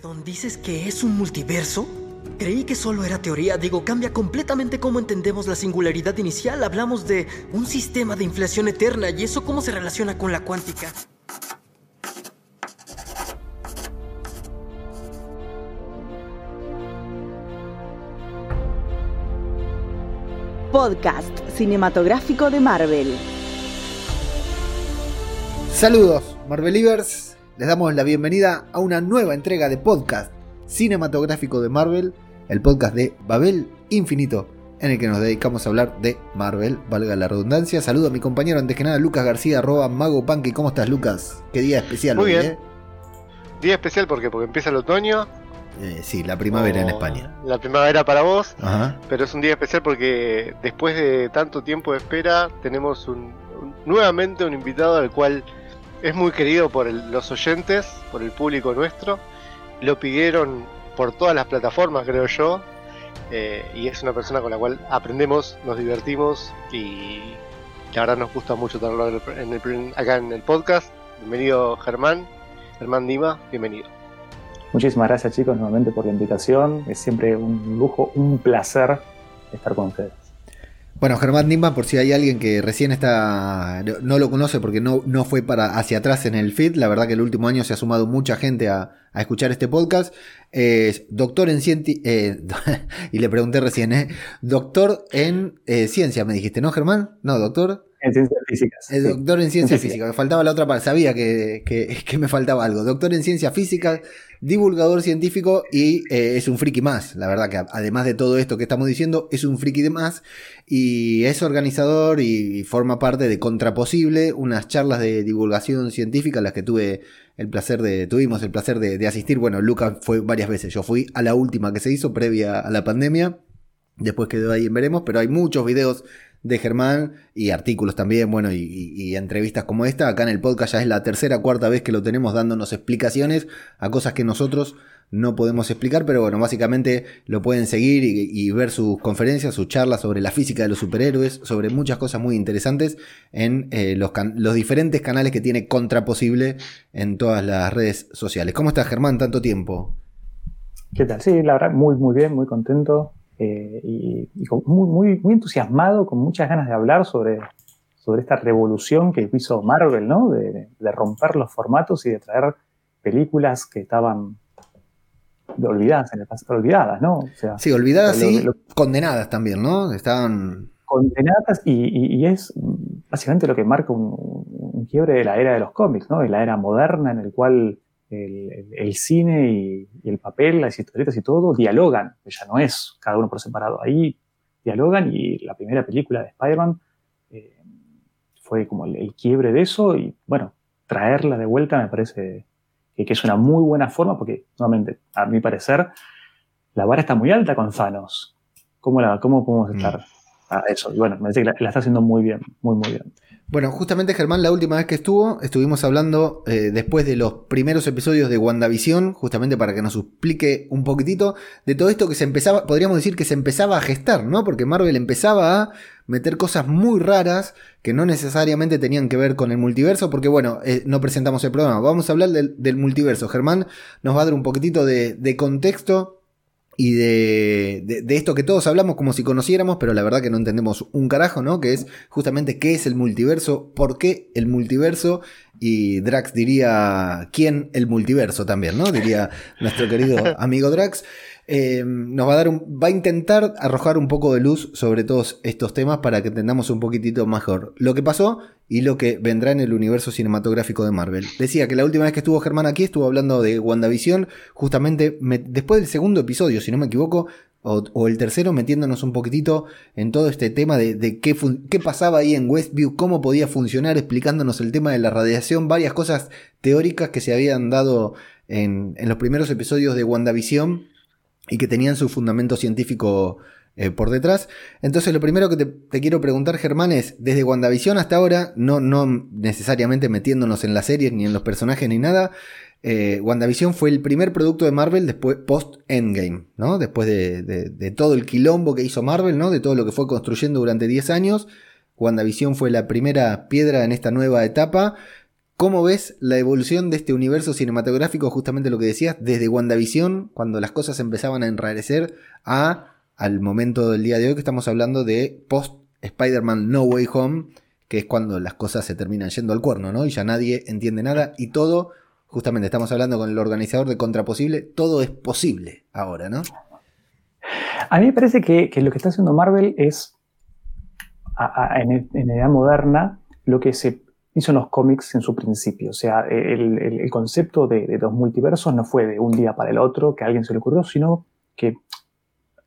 Perdón, ¿dices que es un multiverso? Creí que solo era teoría, digo, cambia completamente cómo entendemos la singularidad inicial. Hablamos de un sistema de inflación eterna y eso cómo se relaciona con la cuántica. Podcast cinematográfico de Marvel. Saludos, Marvelivers. Les damos la bienvenida a una nueva entrega de podcast cinematográfico de Marvel, el podcast de Babel Infinito, en el que nos dedicamos a hablar de Marvel, valga la redundancia. Saludo a mi compañero antes que nada, Lucas García, arroba Mago Punky. ¿Cómo estás, Lucas? Qué día especial Muy hoy, bien. ¿eh? Día especial porque porque empieza el otoño. Eh, sí, la primavera en o España. La primavera para vos, Ajá. pero es un día especial porque después de tanto tiempo de espera tenemos un, un- nuevamente un invitado al cual es muy querido por los oyentes, por el público nuestro. Lo pidieron por todas las plataformas, creo yo. eh, y es una persona con la cual aprendemos, nos divertimos y la verdad nos gusta mucho tenerlo acá en el podcast. Bienvenido Germán, Germán Dima, bienvenido. Muchísimas gracias chicos nuevamente por la invitación. Es siempre un lujo, un placer estar con ustedes. Bueno, Germán Nimba, por si hay alguien que recién está no, lo conoce porque no, no fue para hacia atrás en el feed, la verdad que el último año se ha sumado mucha gente a, a escuchar este podcast. Es doctor en cienti eh, y le pregunté recién, ¿eh? Doctor en eh, ciencia, me dijiste, ¿no, Germán? No, doctor. En ciencias físicas. El doctor en ciencia Física. física. Me faltaba la otra parte. Sabía que, que- que me faltaba algo. Doctor en ciencia física, divulgador científico y eh, es un friki más. La verdad que además de todo esto que estamos diciendo, es un friki de más. Y es organizador y, forma parte de Contraposible, unas charlas de divulgación científica a las que tuve el placer de, tuvimos el placer de, de asistir. Bueno, Lucas fue varias veces. Yo fui a la última que se hizo previa a la pandemia. Después quedó ahí en veremos, pero hay muchos videos de Germán y artículos también, bueno, y, entrevistas como esta. Acá en el podcast ya es la tercera, cuarta vez que lo tenemos dándonos explicaciones a cosas que nosotros no podemos explicar, pero bueno, básicamente lo pueden seguir y, ver sus conferencias, sus charlas sobre la física de los superhéroes, sobre muchas cosas muy interesantes en eh, los diferentes canales que tiene Contraposible en todas las redes sociales. ¿Cómo estás, Germán? Tanto tiempo. ¿Qué tal? Sí, la verdad, muy, muy bien, muy contento eh, y, y con- muy, muy, muy entusiasmado, con muchas ganas de hablar sobre, sobre esta revolución que hizo Marvel, ¿no? De, de romper los formatos y de traer películas que estaban olvidadas en el pasado, olvidadas, ¿no? O sea, Sí, olvidadas y condenadas también, ¿no? Estaban... condenadas y, y- y es básicamente lo que marca un, un quiebre de la era de los cómics, ¿no? De la era moderna en el cual el, cine y, y el papel, las historietas y todo dialogan, que ya no es cada uno por separado. Ahí dialogan y la primera película de Spider-Man eh, fue como el, el quiebre de eso y bueno, traerla de vuelta me parece que, que es una muy buena forma porque, nuevamente, a mi parecer, la vara está muy alta con Thanos. ¿Cómo, la, cómo podemos estar a eso? Y bueno, me parece que la, está haciendo muy bien, muy, muy bien. Bueno, justamente Germán, la última vez que estuvo, estuvimos hablando eh, después de los primeros episodios de WandaVision, justamente para que nos explique un poquitito de todo esto que se empezaba, podríamos decir que se empezaba a gestar, ¿no? Porque Marvel empezaba a meter cosas muy raras que no necesariamente tenían que ver con el multiverso, porque bueno, eh, no presentamos el programa, vamos a hablar del, del multiverso. Germán nos va a dar un poquitito de, de contexto y de, de- de esto que todos hablamos como si conociéramos, pero la verdad que no entendemos un carajo, ¿no? Que es justamente qué es el multiverso, por qué el multiverso, y Drax diría quién el multiverso también, ¿no? Diría nuestro querido amigo Drax. Eh, nos va a dar un, va a intentar arrojar un poco de luz sobre todos estos temas para que entendamos un poquitito mejor lo que pasó y lo que vendrá en el universo cinematográfico de Marvel. Decía que la última vez que estuvo Germán aquí estuvo hablando de WandaVision, justamente me- después del segundo episodio, si no me equivoco, o, el tercero, metiéndonos un poquitito en todo este tema de, qué, qué pasaba ahí en Westview, cómo podía funcionar, explicándonos el tema de la radiación, varias cosas teóricas que se habían dado en, en los primeros episodios de WandaVision y que tenían su fundamento científico eh, por detrás. Entonces, lo primero que te, quiero preguntar, Germán, es, desde WandaVision hasta ahora, no, no necesariamente metiéndonos en las series ni en los personajes ni nada, eh, WandaVision fue el primer producto de Marvel después post-Endgame, ¿no? Después de, de- de todo el quilombo que hizo Marvel, ¿no? De todo lo que fue construyendo durante 10 años. WandaVision fue la primera piedra en esta nueva etapa ¿Cómo ves la evolución de este universo cinematográfico, justamente lo que decías, desde WandaVision, cuando las cosas empezaban a enrarecer, a al momento del día de hoy que estamos hablando de post Spider-Man No Way Home, que es cuando las cosas se terminan yendo al cuerno, ¿no? Y ya nadie entiende nada y todo, justamente estamos hablando con el organizador de Contraposible, todo es posible ahora, ¿no? A mí me parece que, lo que está haciendo Marvel es, en, la edad moderna, lo que se hizo en los cómics en su principio. O sea, el, concepto de, de, multiversos no fue de un día para el otro que a alguien se le ocurrió, sino que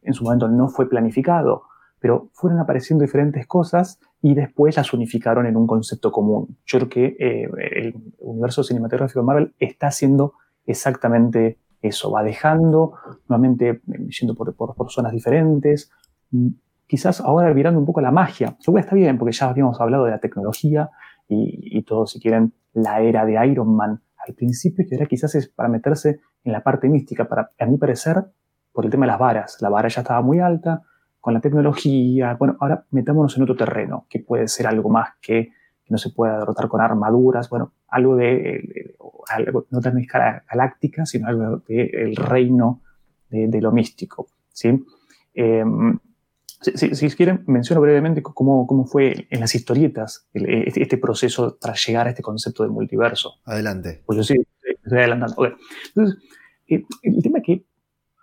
en su momento no fue planificado, pero fueron apareciendo diferentes cosas y después las unificaron en un concepto común. Yo creo que eh, el universo cinematográfico de Marvel está haciendo exactamente eso, va dejando, nuevamente yendo por, zonas diferentes, quizás ahora virando un poco la magia. Seguro está bien, porque ya habíamos hablado de la tecnología y, y, todo, si quieren, la era de Iron Man al principio, que ahora quizás es para meterse en la parte mística, para, a mi parecer, por el tema de las varas. La vara ya estaba muy alta, con la tecnología. Bueno, ahora metámonos en otro terreno, que puede ser algo más que, no se pueda derrotar con armaduras, bueno, algo de, algo, no tan escala galáctica, sino algo del reino de, lo místico. ¿sí? Em, si, quieren, menciono brevemente cómo, cómo fue en las historietas este, este, proceso tras llegar a este concepto del multiverso. Adelante. Pues yo sí, estoy adelantando. Entonces, eh, el tema es que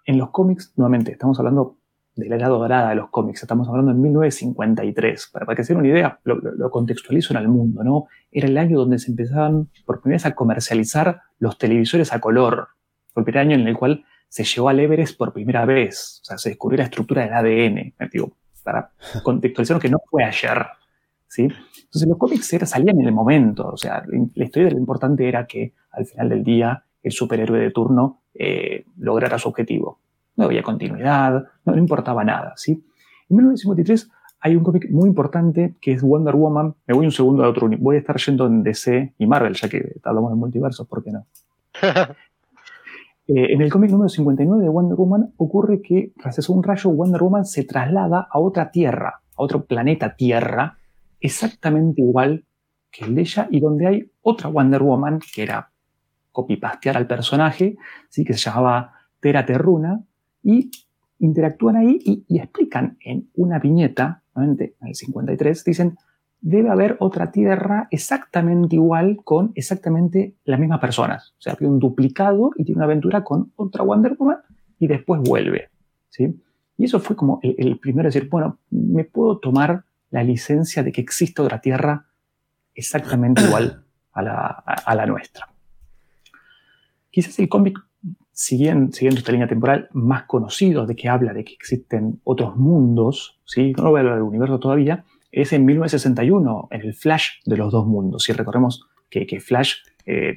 en los cómics, nuevamente, estamos hablando de la edad dorada de los cómics, estamos hablando en 1953. Para, que se den una idea, lo, contextualizo en el mundo, ¿no? Era el año donde se empezaban por primera vez a comercializar los televisores a color. Fue el primer año en el cual se llevó al Everest por primera vez. O sea, se descubrió la estructura del ADN. Digo, para contextualizar que no fue ayer. ¿sí? Entonces los cómics era, salían en el momento. O sea, la historia de lo importante era que al final del día el superhéroe de turno eh, lograra su objetivo. No había continuidad, no, importaba nada. ¿sí? En 1953 hay un cómic muy importante que es Wonder Woman. Me voy un segundo a otro. Voy a estar yendo en DC y Marvel, ya que hablamos de multiversos, ¿por qué no? Eh, en el cómic número 59 de Wonder Woman ocurre que, tras un rayo, Wonder Woman se traslada a otra Tierra, a otro planeta Tierra, exactamente igual que el de ella, y donde hay otra Wonder Woman, que era copy-pastear al personaje, ¿sí? que se llamaba Tera Terruna, y interactúan ahí y, explican en una viñeta, en el 53, dicen, debe haber otra tierra exactamente igual con exactamente las mismas personas. O sea, hay un duplicado y tiene una aventura con otra Wonder Woman y después vuelve. ¿sí? Y eso fue como el, primero decir, bueno, me puedo tomar la licencia de que existe otra tierra exactamente igual a la, nuestra. Quizás el cómic, siguiendo, siguiendo esta línea temporal, más conocido de que habla de que existen otros mundos, ¿sí? no voy a hablar del universo todavía, es en 1961, en el Flash de los dos mundos. Si recordemos que, Flash, eh,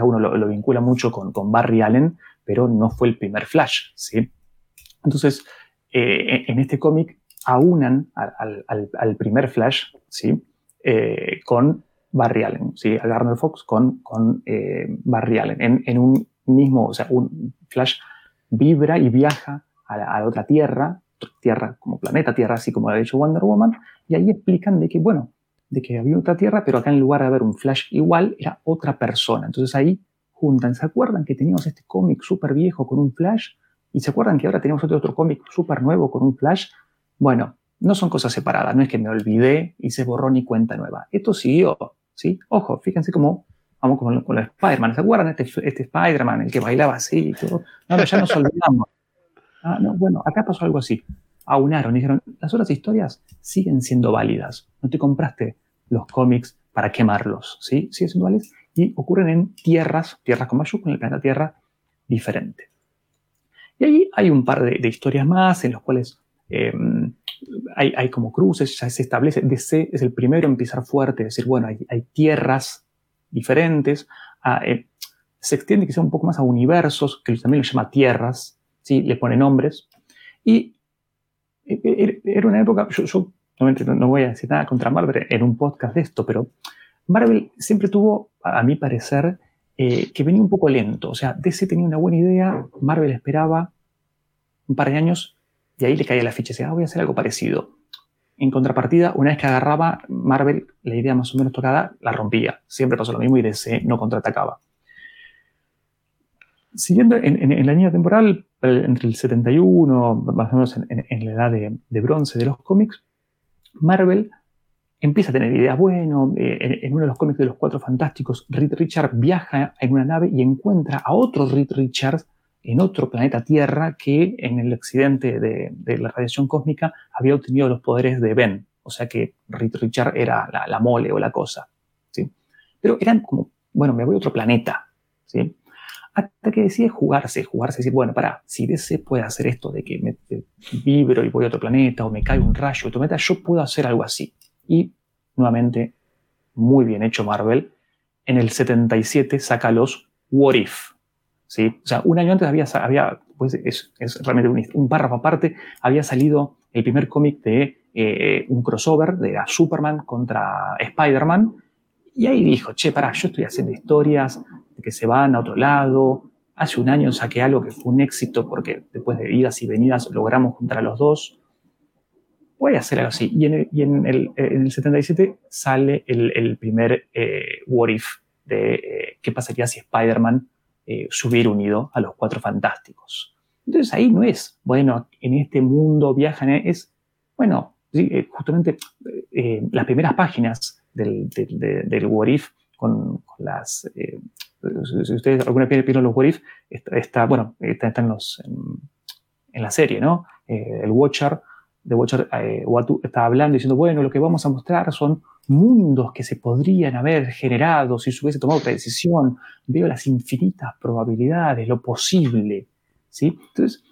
uno lo, vincula mucho con, Barry Allen, pero no fue el primer Flash. ¿sí? Entonces, eh, en este cómic aunan al, primer Flash ¿sí? Eh, con Barry Allen, ¿sí? a Garner Fox con, con eh, Barry Allen, en, un mismo, o sea, un Flash vibra y viaja a la, otra Tierra, Tierra como planeta Tierra, así como lo ha dicho Wonder Woman, y ahí explican de que, bueno, de que había otra Tierra, pero acá en lugar de haber un Flash igual, era otra persona. Entonces ahí juntan, ¿se acuerdan que teníamos este cómic súper viejo con un Flash? ¿Y se acuerdan que ahora tenemos otro, otro cómic súper nuevo con un Flash? Bueno, no son cosas separadas, no es que me olvidé y se borró ni cuenta nueva. Esto siguió, ¿sí? Ojo, fíjense cómo vamos con, con los Spider-Man. ¿Se acuerdan este, este Spider-Man, el que bailaba así y todo? No, ya nos olvidamos. Ah, no, bueno, acá pasó algo así. Aunaron dijeron, las otras historias siguen siendo válidas. No te compraste los cómics para quemarlos, ¿sí? Siguen siendo válidas y ocurren en tierras, tierras con mayúsculas, en el planeta Tierra, diferente. Y ahí hay un par de, historias más en los cuales em, hay, como cruces, ya se establece, DC es el primero en pisar fuerte, decir, bueno, hay, tierras diferentes, ah, eh, se extiende quizá un poco más a universos, que también lo llama tierras, ¿sí? le pone nombres, y eh, eh, era una época, yo, no, voy a decir nada contra Marvel en un podcast de esto, pero Marvel siempre tuvo, a mi parecer, que venía un poco lento, o sea, DC tenía una buena idea, Marvel esperaba un par de años y ahí le caía la ficha y decía, ah, voy a hacer algo parecido. en contrapartida, una vez que agarraba Marvel, la idea más o menos tocada, la rompía. Siempre pasó lo mismo y DC no contraatacaba. Siguiendo en, la línea temporal, entre el 71, más o menos en, la edad de, bronce de los cómics, Marvel empieza a tener ideas, bueno, eh, en, uno de los cómics de los Cuatro Fantásticos, Reed Richards viaja en una nave y encuentra a otro Reed Richards en otro planeta Tierra que en el accidente de, la radiación cósmica había obtenido los poderes de Ben. O sea que Reed Richards era la, mole o la cosa. ¿sí? Pero eran como, bueno, me voy a otro planeta. ¿sí? Hasta que decide jugarse, jugarse, decir, bueno, para, si DC puede hacer esto de que me vibro y voy a otro planeta o me cae un rayo de planeta, yo puedo hacer algo así. Y nuevamente, muy bien hecho Marvel, en el 77 saca los What If. ¿sí? O sea, un año antes había, había pues es, realmente un, párrafo aparte, había salido el primer cómic de eh, un crossover de Superman contra Spider-Man. Y ahí dijo, che, pará, yo estoy haciendo historias de que se van a otro lado. Hace un año saqué algo que fue un éxito porque después de idas y venidas logramos juntar a los dos voy a hacer algo así. Y en el, en 77 sale el, primer eh, What If de eh, qué pasaría si Spider-Man eh, subiera unido a los Cuatro Fantásticos. Entonces ahí no es, bueno, en este mundo viajan, es, bueno, justamente las primeras páginas del, del, What If con, las... si ustedes alguna vez vieron los What If, está, bueno, está, en, los, en, la serie, ¿no? el Watcher de Watcher eh, Watu estaba hablando diciendo, bueno, lo que vamos a mostrar son mundos que se podrían haber generado si se hubiese tomado otra decisión. Veo las infinitas probabilidades, lo posible. ¿sí? Entonces,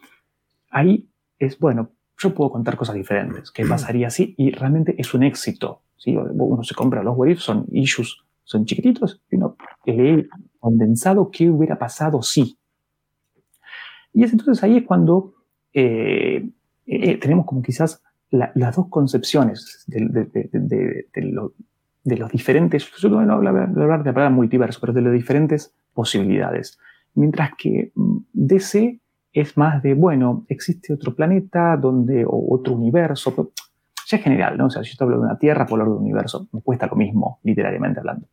ahí es, bueno, yo puedo contar cosas diferentes, que pasaría así, y realmente es un éxito. ¿Sí? Uno se compra los what son issues, son chiquititos, y uno lee condensado qué hubiera pasado si. Y es entonces ahí es cuando eh, eh, eh, tenemos como quizás las dos concepciones de, los diferentes, yo no voy a hablar de la palabra multiverso, pero de las diferentes posibilidades. Mientras que mm, DC es más de, bueno, existe otro planeta donde, o otro universo, ya es general, ¿no? O sea, si yo hablo de una Tierra, por de un universo, me cuesta lo mismo, literariamente hablando.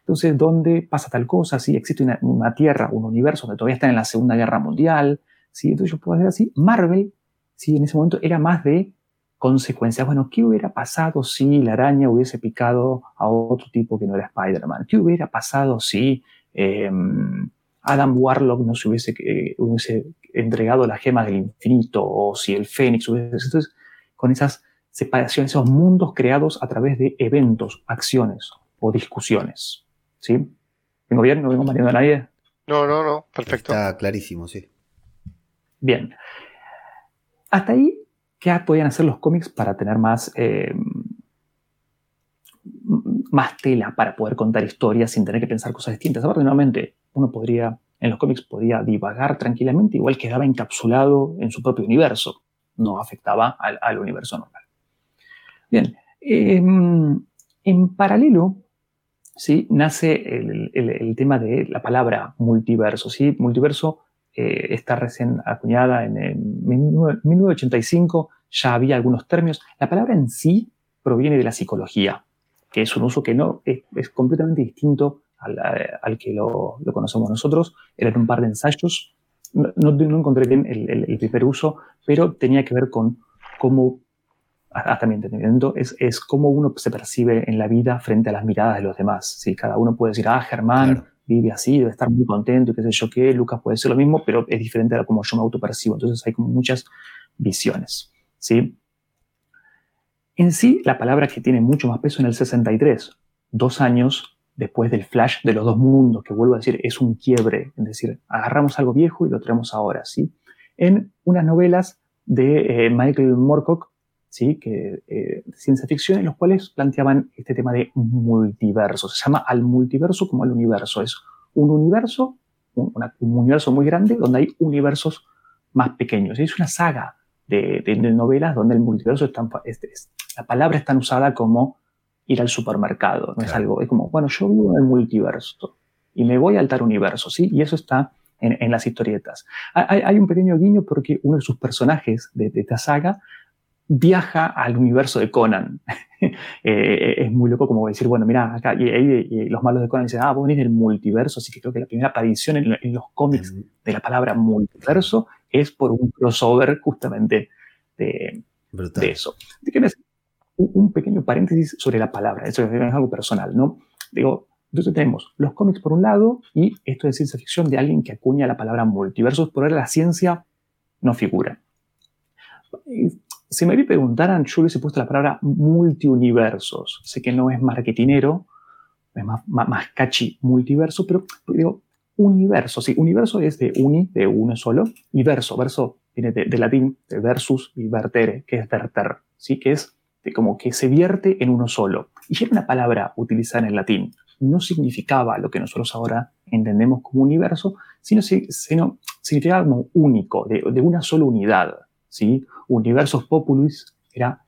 Entonces, ¿dónde pasa tal cosa? Si existe una, Tierra, un universo donde todavía están en la Segunda Guerra Mundial, ¿sí? Entonces yo puedo hacer así. Marvel ¿sí? En ese momento era más de consecuencias. Bueno, ¿qué hubiera pasado si la araña hubiese picado a otro tipo que no era Spider-Man? ¿Qué hubiera pasado si em, Adam Warlock no se hubiese, eh, hubiese, entregado las gemas del infinito? O si el Fénix hubiese... Entonces, con esas separaciones, esos mundos creados a través de eventos, acciones o discusiones. ¿Sí? ¿Vengo bien? ¿No vengo mareando a nadie? No, no, no, perfecto. Está clarísimo, sí. Bien. Hasta ahí, ¿qué podían hacer los cómics para tener más, eh, más tela para poder contar historias sin tener que pensar cosas distintas? Aparte, nuevamente, uno podría, en los cómics podía divagar tranquilamente, igual quedaba encapsulado en su propio universo, no afectaba al, universo normal. Bien, em, en paralelo, ¿sí? nace el, el, tema de la palabra multiverso. ¿sí? Multiverso eh, está recién acuñada en, 1985, ya había algunos términos. La palabra en sí proviene de la psicología, que es un uso que no es, completamente distinto al, que lo, conocemos nosotros. Eran un par de ensayos. No, no, encontré bien el, primer uso, pero tenía que ver con cómo, hasta mi entendimiento, es, es cómo uno se percibe en la vida frente a las miradas de los demás. ¿sí? Cada uno puede decir, ah, Germán vive así, debe estar muy contento y qué sé yo qué, Lucas puede ser lo mismo, pero es diferente a cómo yo me autopercibo. Entonces hay como muchas visiones, ¿sí? En sí, la palabra que tiene mucho más peso en el 63, dos años después del flash de los dos mundos, que vuelvo a decir, es un quiebre, es decir, agarramos algo viejo y lo traemos ahora, ¿sí? En unas novelas de eh, Michael Moorcock, ¿sí? que, eh, ciencia ficción, en los cuales planteaban este tema de multiverso. Se llama al multiverso como al universo. Es un universo, un, universo muy grande donde hay universos más pequeños. Es una saga de, novelas donde el multiverso está, es, la palabra es tan usada como ir al supermercado. No es algo, es como, bueno, yo vivo en el multiverso y me voy al tal universo, ¿sí? Y eso está en, las historietas. Hay, un pequeño guiño porque uno de sus personajes de, de esta saga viaja al universo de Conan. Eh, es muy loco como decir, bueno, mira, acá, y, ahí los malos de Conan dicen, ah, vos venís del multiverso, así que creo que la primera aparición en, los cómics de la palabra multiverso es por un crossover justamente de, eso. Un, un pequeño paréntesis sobre la palabra, eso es algo personal, ¿no? Digo, entonces tenemos los cómics por un lado y esto de ciencia ficción de alguien que acuña la palabra multiversos, por ahora la ciencia no figura si me preguntaran, yo hubiese puesto la palabra multiuniversos. Sé que no es marketinero, es más, más, catchy multiverso, pero digo universo. Sí, universo es de uni, de uno solo, y verso. Verso viene de, latín, de versus y vertere, que es verter, ¿sí? que es de como que se vierte en uno solo. Y era una palabra utilizada en el latín. No significaba lo que nosotros ahora entendemos como universo, sino, sino significaba como único, de, de una sola unidad. ¿Sí? Universos Populus era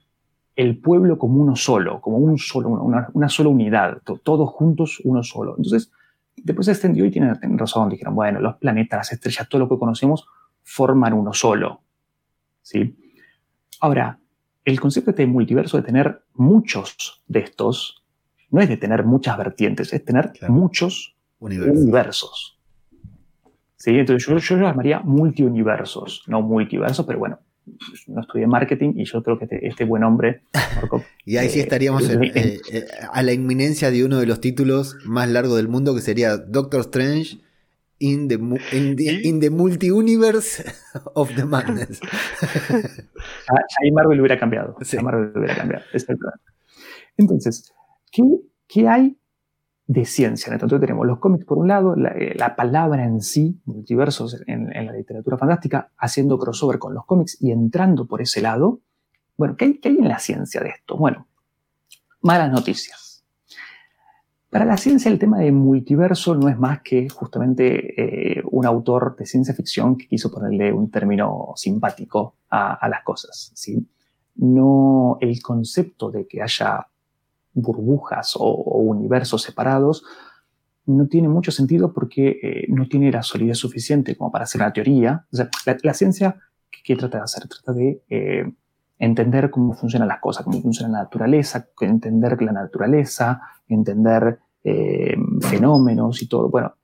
el pueblo como uno solo, como un solo, una, sola unidad, todos juntos uno solo. Entonces, después se extendió y tienen, razón, dijeron, bueno, los planetas, las estrellas, todo lo que conocemos forman uno solo. ¿sí? Ahora, el concepto de multiverso de tener muchos de estos no es de tener muchas vertientes, es tener muchos universos. ¿Sí? Entonces yo, yo lo llamaría multiuniversos, no multiversos, pero bueno, no estudié marketing y yo creo que este, este buen hombre... y ahí sí eh, estaríamos eh, eh, a la inminencia de uno de los títulos más largos del mundo que sería Doctor Strange in the, in the, Multi-Universe of the Madness. ahí Marvel hubiera cambiado. Marvel hubiera cambiado. Entonces, ¿qué, ¿qué hay de ciencia. Entonces tenemos los cómics por un lado, la, eh, palabra en sí, multiversos en, la literatura fantástica, haciendo crossover con los cómics y entrando por ese lado. Bueno, ¿qué hay, en la ciencia de esto? Bueno, malas noticias. Para la ciencia el tema de multiverso no es más que justamente eh, un autor de ciencia ficción que quiso ponerle un término simpático a, a las cosas. ¿sí? No el concepto de que haya burbujas o, universos separados, no tiene mucho sentido porque eh, no tiene la solidez suficiente como para hacer una teoría. La, ciencia, ¿qué, trata de hacer? Trata de eh, entender cómo funcionan las cosas, cómo funciona la naturaleza, entender la naturaleza, entender eh, fenómenos y todo. Bueno,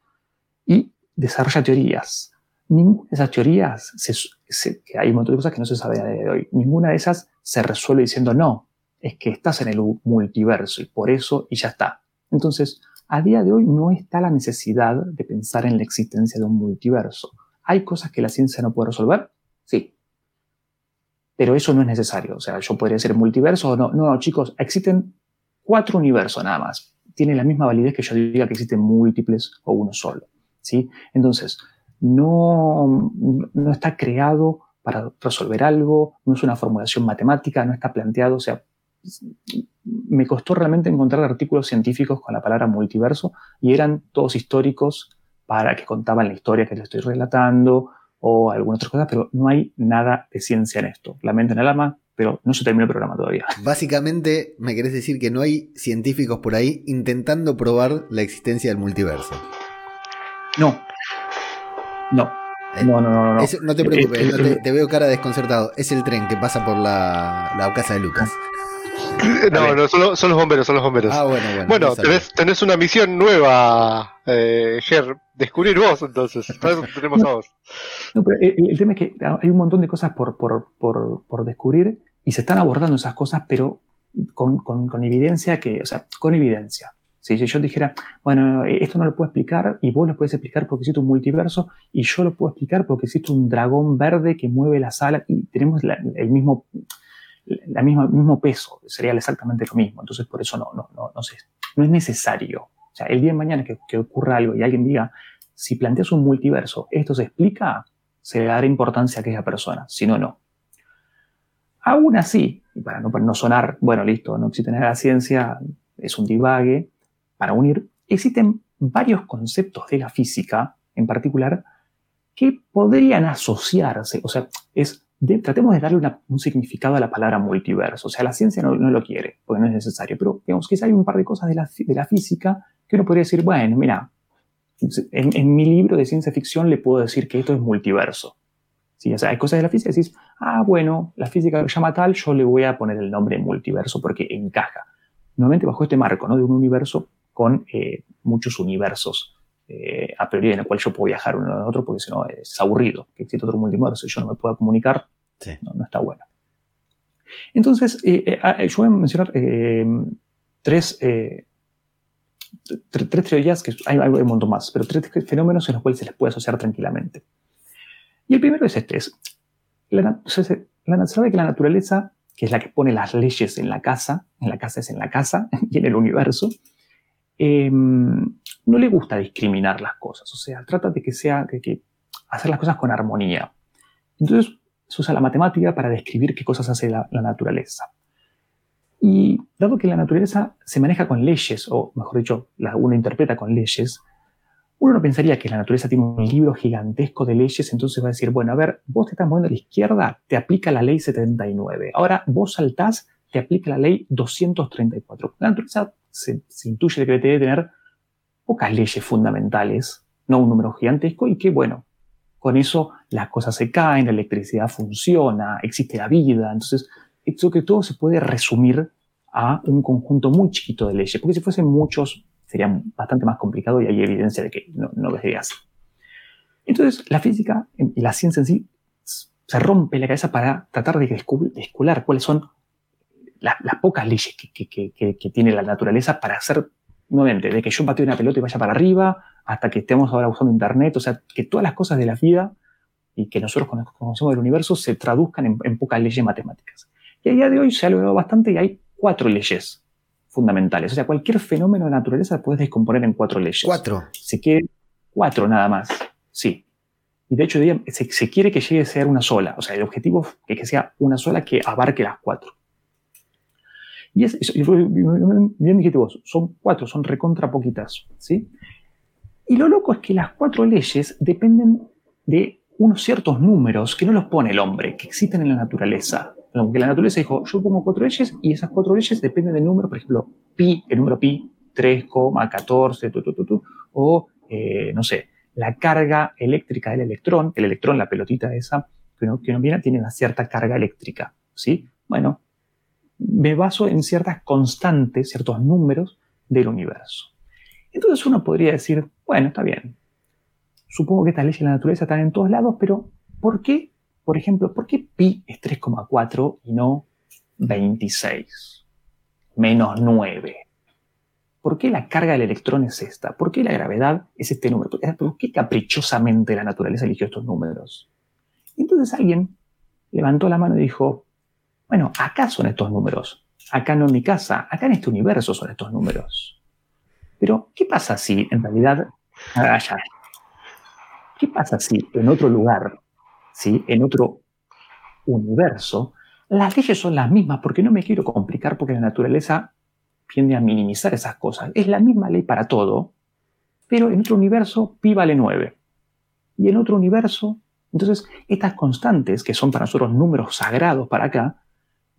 y desarrolla teorías. Ninguna de esas teorías, que hay un montón de cosas que no se sabe a día de hoy, ninguna de esas se resuelve diciendo no, es que estás en el multiverso y por eso y ya está. Entonces, a día de hoy no está la necesidad de pensar en la existencia de un multiverso. ¿Hay cosas que la ciencia no puede resolver? Sí. Pero eso no es necesario. O sea, yo podría ser multiverso o no. No, no, chicos, existen cuatro universos nada más. Tiene la misma validez que yo diga que existen múltiples o uno solo. ¿sí? Entonces, no, no está creado para resolver algo, no es una formulación matemática, no está planteado, o sea, me costó realmente encontrar artículos científicos con la palabra multiverso y eran todos históricos para que contaban la historia que les estoy relatando o algunas otras cosas, pero no hay nada de ciencia en esto. Lamento en el alma, pero no se terminó el programa todavía. Básicamente, me querés decir que no hay científicos por ahí intentando probar la existencia del multiverso. No. No. Eh, no, no, no, no. no te preocupes, eh, te, veo cara desconcertado. Es el tren que pasa por la, la casa de Lucas. No, no, son, los bomberos, son los bomberos. Ah, bueno, bueno. Bueno, tenés, una misión nueva, eh, Ger. Descubrir vos, entonces. tenemos a vos. No, pero el, tema es que hay un montón de cosas por, por, por, por descubrir y se están abordando esas cosas, pero con, con, con, evidencia que, o sea, con evidencia. Si yo dijera, bueno, esto no lo puedo explicar y vos lo puedes explicar porque existe un multiverso y yo lo puedo explicar porque existe un dragón verde que mueve la sala y tenemos el mismo el mismo peso, sería exactamente lo mismo. Entonces, por eso no, no, no, no, no es necesario. O sea, el día de mañana que, que ocurra algo y alguien diga, si planteas un multiverso, ¿esto se explica? Se le dará importancia a aquella persona, si no, no. Aún así, y para no, para no sonar, bueno, listo, no existe nada de la ciencia, es un divague, para unir, existen varios conceptos de la física, en particular, que podrían asociarse, o sea, es tratemos de darle un significado a la palabra multiverso. O sea, la ciencia no, lo quiere, porque no es necesario, pero digamos, quizá hay un par de cosas de la, de la física que uno podría decir, bueno, mira, en, mi libro de ciencia ficción le puedo decir que esto es multiverso. ¿sí? O sea, hay cosas de la física que decís, ah, bueno, la física lo llama tal, yo le voy a poner el nombre multiverso porque encaja. Nuevamente bajo este marco, ¿no? De un universo con eh, muchos universos eh, a priori en el cual yo puedo viajar uno a otro porque si no es aburrido, que existe otro multiverso y yo no me pueda comunicar, no, está bueno. Entonces, eh, yo voy a mencionar tres, tres teorías, que hay, hay, un montón más, pero tres fenómenos en los cuales se les puede asociar tranquilamente. Y el primero es este, es la, la, sabe que la naturaleza, que es la que pone las leyes en la casa, en la casa es en la casa y en el universo, no le gusta discriminar las cosas, o sea, trata de que sea, que, hacer las cosas con armonía. Entonces se usa la matemática para describir qué cosas hace la, naturaleza. Y dado que la naturaleza se maneja con leyes, o mejor dicho, la, uno interpreta con leyes, uno no pensaría que la naturaleza tiene un libro gigantesco de leyes, entonces va a decir, bueno, a ver, vos te estás moviendo a la izquierda, te aplica la ley 79. Ahora vos saltás, te aplica la ley 234. La naturaleza se, intuye que debe tener pocas leyes fundamentales, no un número gigantesco, y que, bueno, con eso las cosas se caen, la electricidad funciona, existe la vida. Entonces, esto que todo se puede resumir a un conjunto muy chiquito de leyes, porque si fuesen muchos sería bastante más complicado y hay evidencia de que no, no debería así. Entonces, la física y la ciencia en sí se rompe la cabeza para tratar de descubrir cuáles son las, pocas leyes que, que, tiene la naturaleza para hacer, nuevamente, de que yo patee una pelota y vaya para arriba, hasta que estemos ahora usando Internet, o sea, que todas las cosas de la vida y que nosotros conocemos del universo se traduzcan en, en pocas leyes matemáticas. Y a día de hoy se ha logrado bastante y hay cuatro leyes fundamentales. O sea, cualquier fenómeno de naturaleza puedes descomponer en cuatro leyes. Cuatro. Se quiere cuatro nada más. Sí. Y de hecho, se, quiere que llegue a ser una sola. O sea, el objetivo es que sea una sola que abarque las cuatro. Y es, bien dijiste vos, son cuatro, son recontra poquitas, ¿sí? Y lo loco es que las cuatro leyes dependen de unos ciertos números que no los pone el hombre, que existen en la naturaleza. Aunque la naturaleza dijo, yo pongo cuatro leyes y esas cuatro leyes dependen del número, por ejemplo, pi, el número pi, 3,14, tu, tu, tu, o, eh, no sé, la carga eléctrica del electrón, el electrón, la pelotita esa, que no, que no viene, tiene una cierta carga eléctrica, ¿sí? Bueno, me baso en ciertas constantes, ciertos números del universo. Entonces uno podría decir, bueno, está bien, supongo que estas leyes de la naturaleza están en todos lados, pero ¿por qué por ejemplo, ¿por qué pi es 3,4 y no 26? Menos 9. ¿Por qué la carga del electrón es esta? ¿Por qué la gravedad es este número? ¿Por qué caprichosamente la naturaleza eligió estos números? Entonces alguien levantó la mano y dijo, bueno, acá son estos números. Acá no en mi casa, acá en este universo son estos números. Pero, ¿qué pasa si en realidad... Allá, ¿Qué pasa si en otro lugar ¿sí? en otro universo, las leyes son las mismas porque no me quiero complicar porque la naturaleza tiende a minimizar esas cosas. Es la misma ley para todo, pero en otro universo pi vale 9. Y en otro universo, entonces estas constantes, que son para nosotros números sagrados para acá,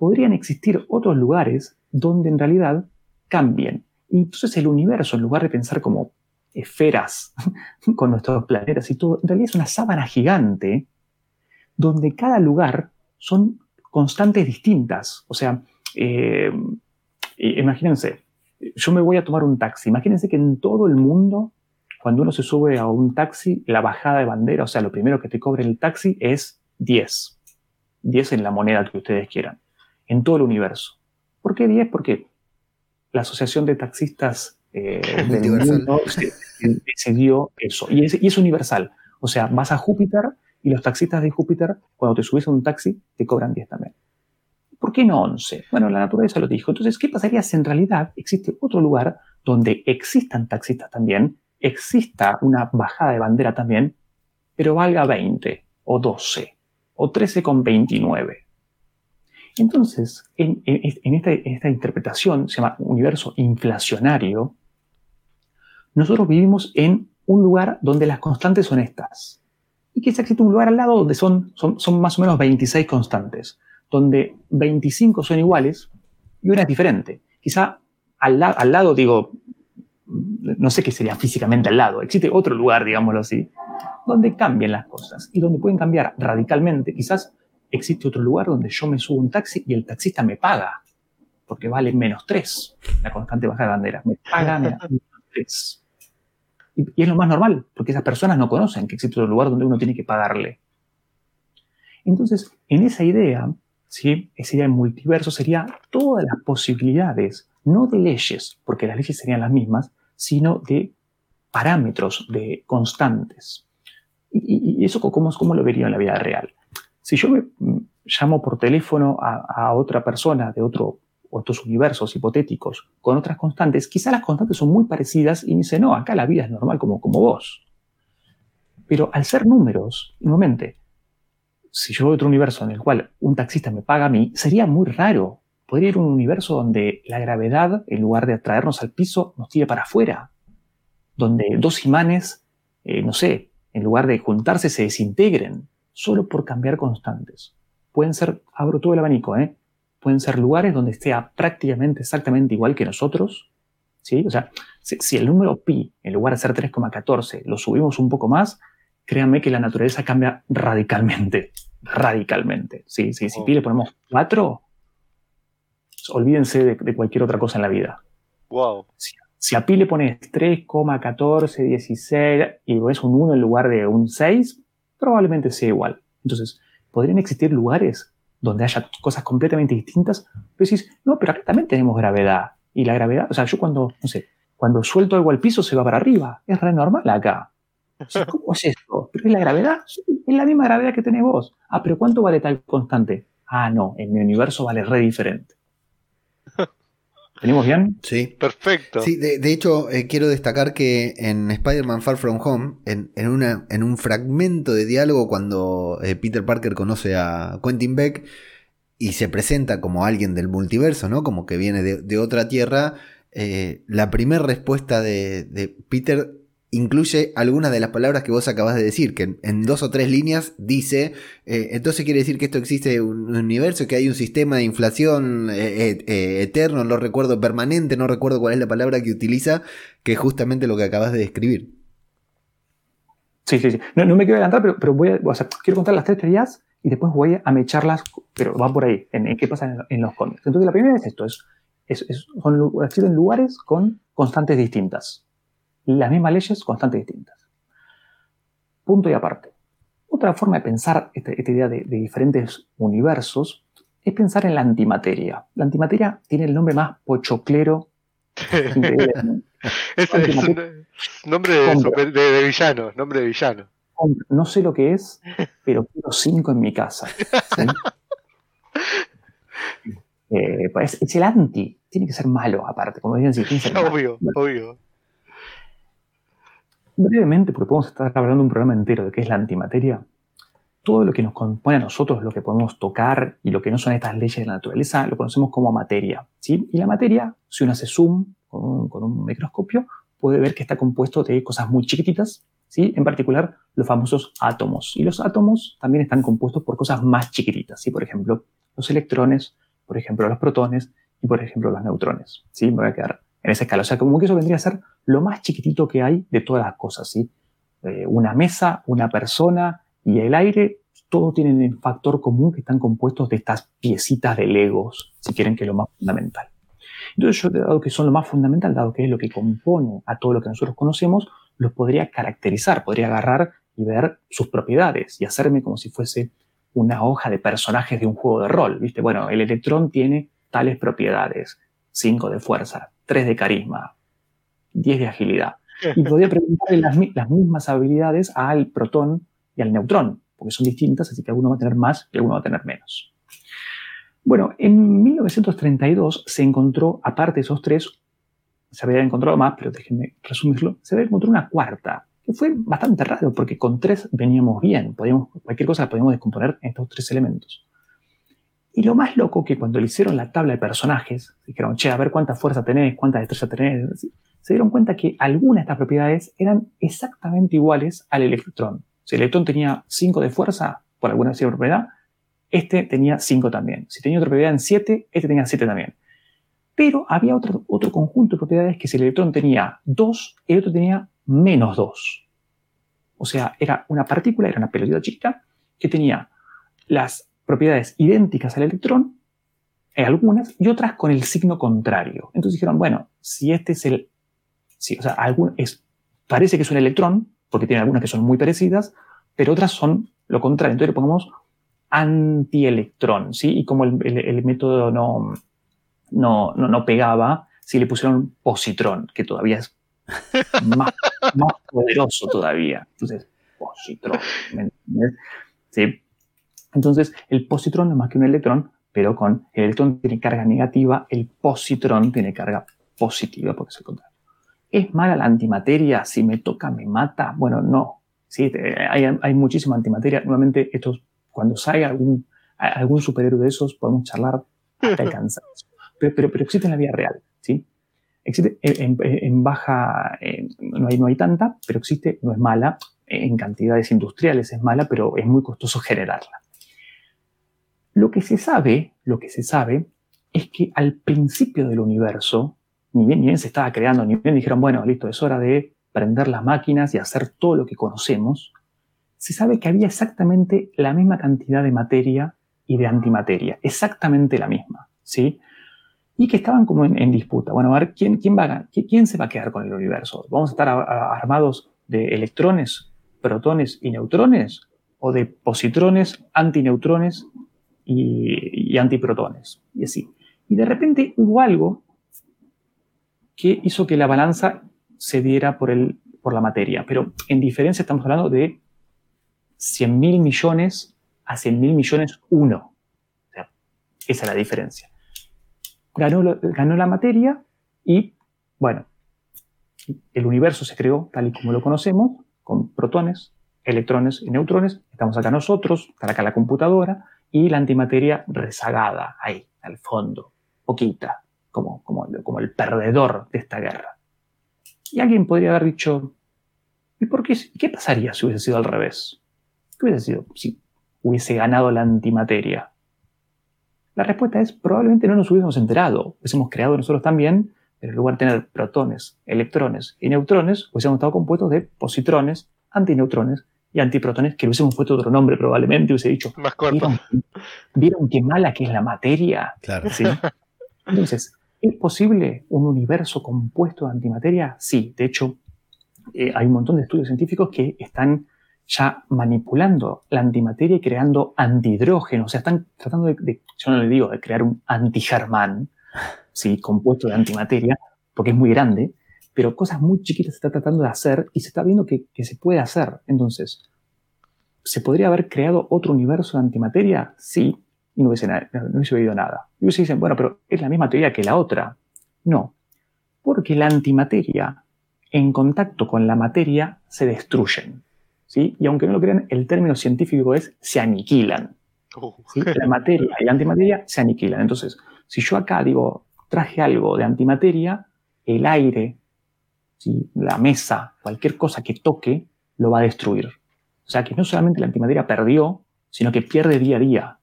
podrían existir otros lugares donde en realidad cambien. Y entonces el universo, en lugar de pensar como esferas con nuestros planetas y todo, en realidad es una sábana gigante donde cada lugar son constantes distintas. O sea, eh, imagínense, yo me voy a tomar un taxi. Imagínense que en todo el mundo, cuando uno se sube a un taxi, la bajada de bandera, o sea, lo primero que te cobre el taxi es 10. 10 en la moneda que ustedes quieran, en todo el universo. ¿Por qué 10? Porque la Asociación de Taxistas eh, del mundo decidió eso. Y es, y es universal. O sea, vas a Júpiter y los taxistas de Júpiter, cuando te subes a un taxi, te cobran 10 también. ¿Por qué no 11? Bueno, la naturaleza lo dijo. Entonces, ¿qué pasaría si en realidad existe otro lugar donde existan taxistas también, exista una bajada de bandera también, pero valga 20 o 12 o 13,29? Entonces, en, esta, interpretación, se llama universo inflacionario, nosotros vivimos en un lugar donde las constantes son estas y quizá existe un lugar al lado donde son, más o menos 26 constantes, donde 25 son iguales y una es diferente. Quizá al, al lado, digo, no sé qué sería físicamente al lado, existe otro lugar, digámoslo así, donde cambien las cosas y donde pueden cambiar radicalmente. Quizás existe otro lugar donde yo me subo un taxi y el taxista me paga, porque vale menos 3, la constante baja de bandera, me paga menos 3. Y, es lo más normal, porque esas personas no conocen que existe otro lugar donde uno tiene que pagarle. Entonces, en esa idea, ¿sí? esa idea de multiverso sería todas las posibilidades, no de leyes, porque las leyes serían las mismas, sino de parámetros, de constantes. ¿Y, y eso cómo, cómo lo vería en la vida real? Si yo me llamo por teléfono a, otra persona de otro otros universos hipotéticos con otras constantes, quizá las constantes son muy parecidas y me dice, no, acá la vida es normal como, como vos. Pero al ser números, nuevamente, si yo voy a otro universo en el cual un taxista me paga a mí, sería muy raro. Podría ir a un universo donde la gravedad, en lugar de atraernos al piso, nos tire para afuera. Donde dos imanes, eh, no sé, en lugar de juntarse, se desintegren, solo por cambiar constantes. Pueden ser, abro todo el abanico, ¿eh? Pueden ser lugares donde esté prácticamente exactamente igual que nosotros, ¿sí? O sea, si, si el número pi, en lugar de ser 3,14, lo subimos un poco más, créanme que la naturaleza cambia radicalmente. Radicalmente. Sí, sí, si pi le ponemos 4, olvídense de, de, cualquier otra cosa en la vida. Wow. Si, si a pi le pones 3,14, 16 y pones un 1 en lugar de un 6, probablemente sea igual. Entonces, podrían existir lugares donde haya cosas completamente distintas, decís, no, pero acá también tenemos gravedad. Y la gravedad, o sea, yo cuando, no sé, cuando suelto algo al piso se va para arriba. Es re normal acá. ¿Cómo es esto? ¿Pero es la gravedad? Es la misma gravedad que tenés vos. Ah, pero ¿cuánto vale tal constante? Ah, no, en mi universo vale re diferente. ¿Tenemos bien? Sí. Perfecto. Sí, de, de hecho, eh, quiero destacar que en Spider-Man Far From Home, en, en, una, en un fragmento de diálogo, cuando eh, Peter Parker conoce a Quentin Beck y se presenta como alguien del multiverso, ¿no? Como que viene de, de otra tierra, eh, la primera respuesta de, de Peter incluye algunas de las palabras que vos acabas de decir, que en, dos o tres líneas dice, eh, entonces quiere decir que esto existe un universo, que hay un sistema de inflación eh, eh, eterno, no recuerdo, permanente, no recuerdo cuál es la palabra que utiliza, que es justamente lo que acabas de describir. Sí, sí, sí. No, no me quiero adelantar, pero, pero voy a, o sea, quiero contar las tres teorías y después voy a mecharlas, pero va por ahí, en, qué pasa en, en, los cómics. Entonces la primera es esto, es, es, es son, existen lugares con constantes distintas las mismas leyes, constantes distintas. Punto y aparte. Otra forma de pensar esta, esta idea de, de, diferentes universos es pensar en la antimateria. La antimateria tiene el nombre más pochoclero. es, es un nombre de, de, de, villano, nombre de villano. No sé lo que es, pero quiero cinco en mi casa. ¿sí? eh, pues es el anti, tiene que ser malo aparte, como decían, si tiene que ser obvio, obvio brevemente, porque podemos estar hablando de un programa entero de qué es la antimateria, todo lo que nos compone a nosotros, lo que podemos tocar y lo que no son estas leyes de la naturaleza, lo conocemos como materia. ¿sí? Y la materia, si uno hace zoom con un, con un microscopio, puede ver que está compuesto de cosas muy chiquititas, ¿sí? en particular los famosos átomos. Y los átomos también están compuestos por cosas más chiquititas, ¿sí? por ejemplo, los electrones, por ejemplo, los protones y, por ejemplo, los neutrones. ¿sí? Me voy a quedar en esa escala. O sea, como que eso vendría a ser lo más chiquitito que hay de todas las cosas, ¿sí? Eh, una mesa, una persona y el aire, todos tienen el factor común que están compuestos de estas piecitas de legos, si quieren que es lo más fundamental. Entonces yo, dado que son lo más fundamental, dado que es lo que compone a todo lo que nosotros conocemos, los podría caracterizar, podría agarrar y ver sus propiedades y hacerme como si fuese una hoja de personajes de un juego de rol, ¿viste? Bueno, el electrón tiene tales propiedades, 5 de fuerza, 3 de carisma, 10 de agilidad. Y podría preguntarle las, las, mismas habilidades al protón y al neutrón, porque son distintas, así que alguno va a tener más y alguno va a tener menos. Bueno, en 1932 se encontró, aparte de esos tres, se había encontrado más, pero déjenme resumirlo, se había encontrado una cuarta, que fue bastante raro, porque con tres veníamos bien, podíamos, cualquier cosa la podíamos descomponer en estos tres elementos. Y lo más loco que cuando le hicieron la tabla de personajes, dijeron, che, a ver cuánta fuerza tenés, cuántas destrezas tenés, se dieron cuenta que algunas de estas propiedades eran exactamente iguales al electrón. Si el electrón tenía 5 de fuerza, por alguna propiedad, este tenía 5 también. Si tenía otra propiedad en 7, este tenía 7 también. Pero había otro, otro conjunto de propiedades que si el electrón tenía 2, el otro tenía menos 2. O sea, era una partícula, era una pelotita chiquita, que tenía las propiedades idénticas al electrón, en algunas, y otras con el signo contrario. Entonces dijeron, bueno, si este es el... Sí, o sea, algún, es, parece que es un electrón, porque tiene algunas que son muy parecidas, pero otras son lo contrario. Entonces le ponemos antielectrón, ¿sí? Y como el, método no, no, no, pegaba, si le pusieron positrón, que todavía es más, más poderoso todavía. Entonces, positrón. ¿Sí? Entonces, el positrón no es más que un electrón, pero con el electrón tiene carga negativa, el positrón tiene carga positiva, porque es el contrario. ¿Es mala la antimateria? Si me toca, me mata. Bueno, no. Sí, hay, hay muchísima antimateria. Nuevamente, estos, cuando salga algún, algún superhéroe de esos, podemos charlar hasta el cansancio. Pero, pero, pero existe en la vida real. ¿sí? Existe en, baja, no, hay, no hay tanta, pero existe, no es mala. En cantidades industriales es mala, pero es muy costoso generarla. Lo que se sabe, lo que se sabe, es que al principio del universo, ni bien, ni bien se estaba creando, ni bien dijeron, bueno, listo, es hora de prender las máquinas y hacer todo lo que conocemos, se sabe que había exactamente la misma cantidad de materia y de antimateria, exactamente la misma, ¿sí? Y que estaban como en, disputa. Bueno, a ver, ¿quién, quién, va ¿quién se va a quedar con el universo? ¿Vamos a estar armados de electrones, protones y neutrones? ¿O de positrones, antineutrones y, antiprotones, y así. Y de repente hubo algo que hizo que la balanza se diera por, el, por la materia, pero en diferencia estamos hablando de 100 mil millones a 100 mil millones uno. esa es la diferencia. Ganó, ganó la materia y, bueno, el universo se creó tal y como lo conocemos, con protones, electrones y neutrones. Estamos acá nosotros, está acá la computadora, y la antimateria rezagada ahí, al fondo, poquita, como, como, el perdedor de esta guerra. Y alguien podría haber dicho, ¿y por qué, qué pasaría si hubiese sido al revés? ¿Qué hubiese sido si hubiese ganado la antimateria? La respuesta es, probablemente no nos hubiésemos enterado, hubiésemos creado nosotros también, pero en lugar de tener protones, electrones y neutrones, hubiésemos estado compuestos de positrones, antineutrones y antiprotones, que le hubiésemos puesto otro nombre probablemente, hubiese dicho. Más corto. ¿Vieron, qué mala que es la materia? Claro. Entonces, ¿es posible un universo compuesto de antimateria? Sí, de hecho, eh, hay un montón de estudios científicos que están ya manipulando la antimateria y creando antihidrógeno. O sea, están tratando de, yo no le digo de crear un antigermán, ¿sí? compuesto de antimateria, porque es muy grande, pero cosas muy chiquitas se está tratando de hacer y se está viendo que, se puede hacer. Entonces, ¿se podría haber creado otro universo de antimateria? Sí, y no hubiese, no hubiese oído nada. Y ustedes dicen, bueno, pero es la misma teoría que la otra. No, porque la antimateria, en contacto con la materia, se destruyen. ¿sí? Y aunque no lo crean, el término científico es se aniquilan. Oh. La materia y la antimateria se aniquilan. Entonces, si yo acá digo, traje algo de antimateria, el aire la mesa, cualquier cosa que toque, lo va a destruir. O sea que no solamente la antimateria perdió, sino que pierde día a día,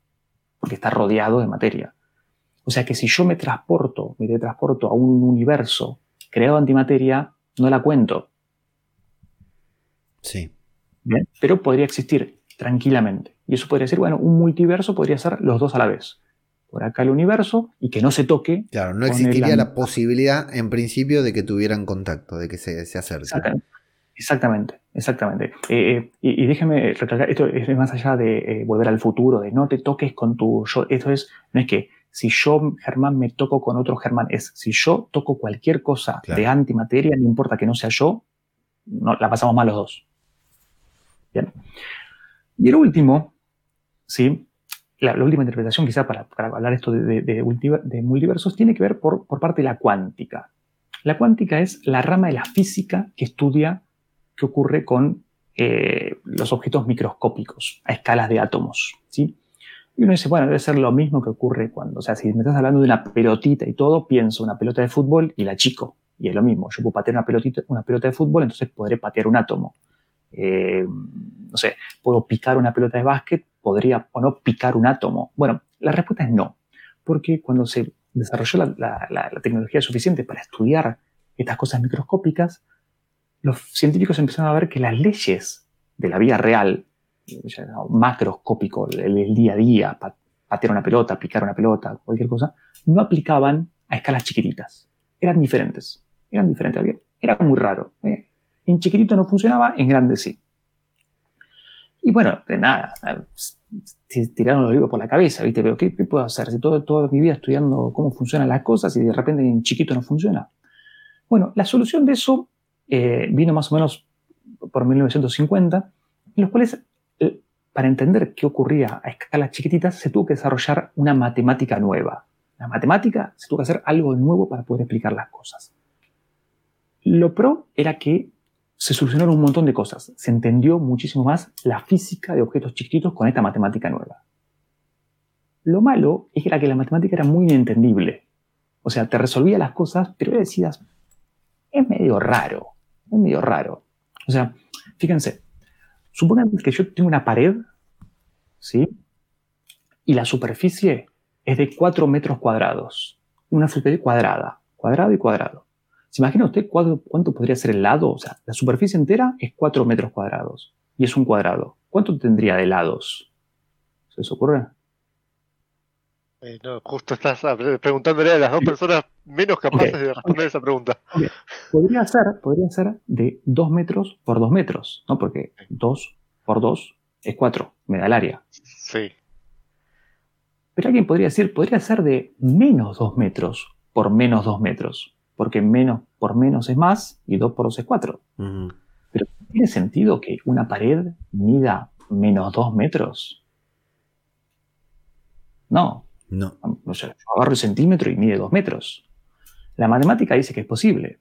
porque está rodeado de materia. O sea que si yo me transporto, me transporto a un universo creado de antimateria, no la cuento. Sí. Pero podría existir tranquilamente. Y eso podría ser, bueno, un multiverso podría ser los dos a la vez por acá el universo y que no se toque. Claro, no existiría la posibilidad en principio de que tuvieran contacto, de que se, se acerquen. Exactamente, exactamente. Eh, eh, y, déjeme recalcar, esto es más allá de eh, volver al futuro, de no te toques con tu yo. Esto es, no es que si yo, Germán, me toco con otro Germán, es si yo toco cualquier cosa de antimateria, no importa que no sea yo, no, la pasamos mal los dos. Bien. Y el último, ¿sí? La, última interpretación, quizá para, hablar esto de, multiversos, tiene que ver por, parte de la cuántica. La cuántica es la rama de la física que estudia qué ocurre con eh, los objetos microscópicos a escalas de átomos. ¿sí? Y uno dice, bueno, debe ser lo mismo que ocurre cuando, o sea, si me estás hablando de una pelotita y todo, pienso una pelota de fútbol y la chico. Y es lo mismo, yo puedo patear una, pelotita, una pelota de fútbol, entonces podré patear un átomo. Eh, no sé, puedo picar una pelota de básquet, podría o no picar un átomo. Bueno, la respuesta es no, porque cuando se desarrolló la, tecnología suficiente para estudiar estas cosas microscópicas, los científicos empezaron a ver que las leyes de la vida real, macroscópico, el, día a día, patear una pelota, picar una pelota, cualquier cosa, no aplicaban a escalas chiquititas. Eran diferentes. Eran diferentes. Era muy raro. ¿eh? En chiquitito no funcionaba, en grande sí. Y bueno, de nada, tiraron los libros por la cabeza, ¿viste? Pero ¿qué, puedo hacer? Si todo, toda mi vida estudiando cómo funcionan las cosas y de repente en chiquito no funciona. Bueno, la solución de eso eh, vino más o menos por 1950, en los cuales, eh, para entender qué ocurría a escalas chiquititas, se tuvo que desarrollar una matemática nueva. La matemática se tuvo que hacer algo nuevo para poder explicar las cosas. Lo pro era que se solucionaron un montón de cosas. Se entendió muchísimo más la física de objetos chiquititos con esta matemática nueva. Lo malo es que, la matemática era muy inentendible. O sea, te resolvía las cosas, pero decías, es medio raro, es medio raro. O sea, fíjense, supongan que yo tengo una pared, ¿sí? Y la superficie es de 4 metros cuadrados. Una superficie cuadrada, cuadrado y cuadrado. ¿Se imagina usted cuánto, podría ser el lado? O sea, la superficie entera es 4 metros cuadrados y es un cuadrado. ¿Cuánto tendría de lados? ¿Se les ocurre? Eh, no, justo estás preguntándole a las dos personas menos capaces de responder esa pregunta. Podría ser, podría ser de 2 metros por 2 metros, ¿no? Porque 2 por 2 es 4, me da el área. Sí. Pero alguien podría decir, podría ser de menos 2 metros por menos 2 metros porque menos por menos es más y 2 por 2 es 4. Pero ¿tiene sentido que una pared mida menos 2 metros? No. No. O sea, yo agarro el centímetro y mide 2 metros. La matemática dice que es posible.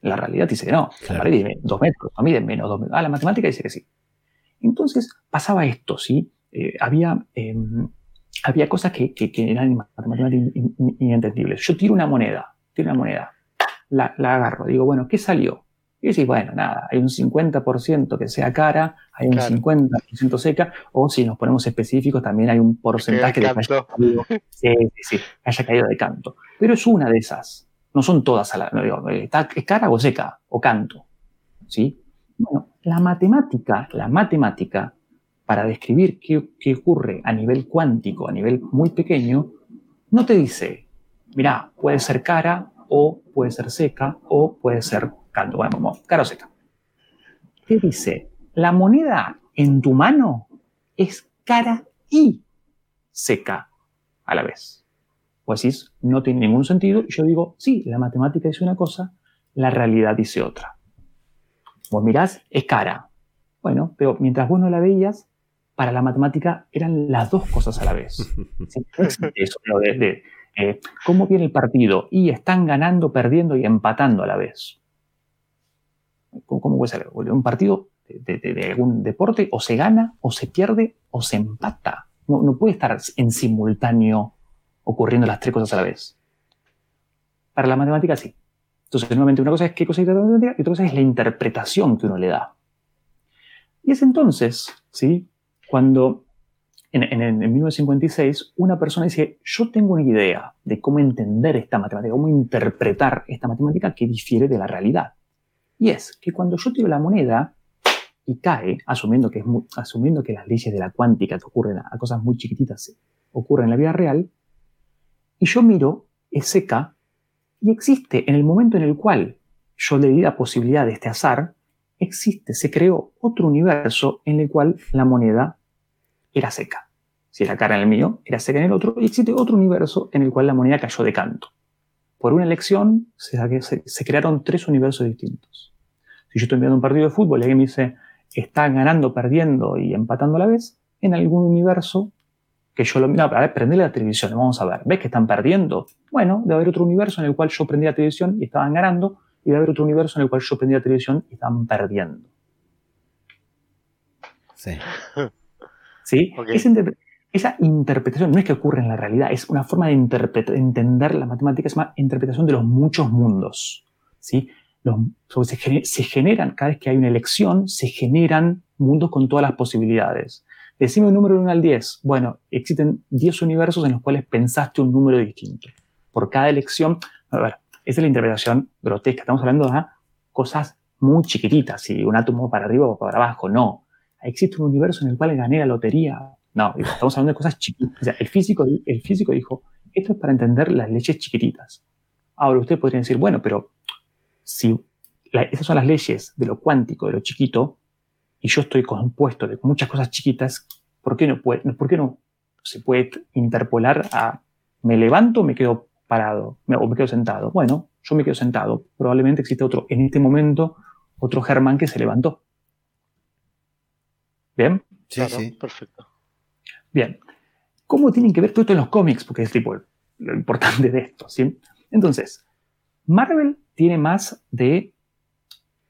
La realidad dice que no. La pared mide 2 metros, no mide menos 2 metros. Ah, la matemática dice que sí. Entonces pasaba esto, ¿sí? Eh, había, em, había cosas que, que, que eran matemáticamente inentendibles. Yo tiro una moneda, tiro una moneda la, agarro. Digo, bueno, ¿qué salió? Y decís, bueno, nada, hay un 50% que sea cara, hay un 50% seca, o si nos ponemos específicos, también hay un porcentaje de que haya caído, sí, sí, haya caído de canto. Pero es una de esas. No son todas, a la, no digo, ¿está, ¿es cara o seca? O canto. ¿Sí? Bueno, la matemática, la matemática, para describir qué, qué ocurre a nivel cuántico, a nivel muy pequeño, no te dice, mira, puede ser cara o puede ser seca o puede ser canto. Bueno, vamos, cara o seca. ¿Qué dice? La moneda en tu mano es cara y seca a la vez. Pues decís, no tiene ningún sentido. Yo digo, sí, la matemática dice una cosa, la realidad dice otra. Vos mirás, es cara. Bueno, pero mientras vos no la veías, para la matemática eran las dos cosas a la vez. Eso, de, ¿Cómo viene el partido? Y están ganando, perdiendo y empatando a la vez. ¿Cómo, puede ser? Un partido de, algún deporte o se gana, o se pierde, o se empata. No, puede estar en simultáneo ocurriendo las tres cosas a la vez. Para la matemática sí. Entonces, nuevamente, una cosa es qué cosa es la matemática y otra cosa es la interpretación que uno le da. Y es entonces, ¿sí? Cuando en, en, 1956, una persona dice, yo tengo una idea de cómo entender esta matemática, cómo interpretar esta matemática que difiere de la realidad. Y es que cuando yo tiro la moneda y cae, asumiendo que, es asumiendo que las leyes de la cuántica que ocurren a, cosas muy chiquititas ocurren en la vida real, y yo miro, es seca, y existe en el momento en el cual yo le di la posibilidad de este azar, existe, se creó otro universo en el cual la moneda era seca. Si era cara en el mío, era seca en el otro, y existe otro universo en el cual la moneda cayó de canto. Por una elección se, se crearon tres universos distintos. Si yo estoy viendo un partido de fútbol y alguien me dice, está ganando, perdiendo y empatando a la vez, en algún universo que yo lo miro, a ver, prende la televisión, vamos a ver, ¿ves que están perdiendo? Bueno, debe haber otro universo en el cual yo prendí la televisión y estaban ganando, y debe haber otro universo en el cual yo prendí la televisión y estaban perdiendo. Sí. ¿sí? Esa, interpretación no es que ocurre en la realidad, es una forma de entender la matemática, es una interpretación de los muchos mundos. ¿sí? se, generan, cada vez que hay una elección, se generan mundos con todas las posibilidades. Decime un número de 1 al 10. Bueno, existen 10 universos en los cuales pensaste un número distinto. por cada elección. A ver, esa es la interpretación grotesca. Estamos hablando de cosas muy chiquititas, si un átomo para arriba o para abajo, no. Existe un universo en el cual gané la lotería. No, estamos hablando de cosas chiquitas. El físico, el físico dijo, esto es para entender las leyes chiquititas. Ahora usted podría decir, bueno, pero si esas son las leyes de lo cuántico, de lo chiquito, y yo estoy compuesto de muchas cosas chiquitas, ¿por qué no, ¿por qué no se puede interpolar a me levanto me quedo parado o me quedo sentado? Bueno, yo me quedo sentado. Probablemente existe otro, en este momento, otro Germán que se levantó. ¿Bien? Sí, sí. Perfecto. Bien. ¿Cómo tienen que ver todo esto en los cómics? Porque es tipo lo importante de esto, ¿sí? Entonces, Marvel tiene más de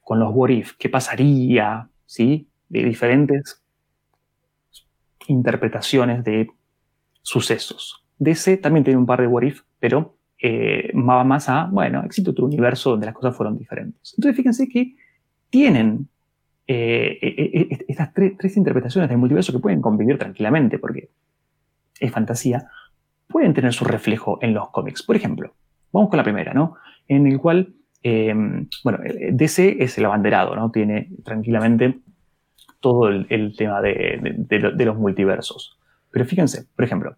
con los what if, qué pasaría, ¿sí? De diferentes interpretaciones de sucesos. DC también tiene un par de what if, pero eh, va más a, bueno, existe otro universo donde las cosas fueron diferentes. Entonces, fíjense que tienen eh, eh, estas tres, interpretaciones del multiverso que pueden convivir tranquilamente, porque es fantasía, pueden tener su reflejo en los cómics. Por ejemplo, vamos con la primera, ¿no? En el cual, bueno, DC es el abanderado, ¿no? Tiene tranquilamente todo el, tema de, los multiversos. Pero fíjense, por ejemplo,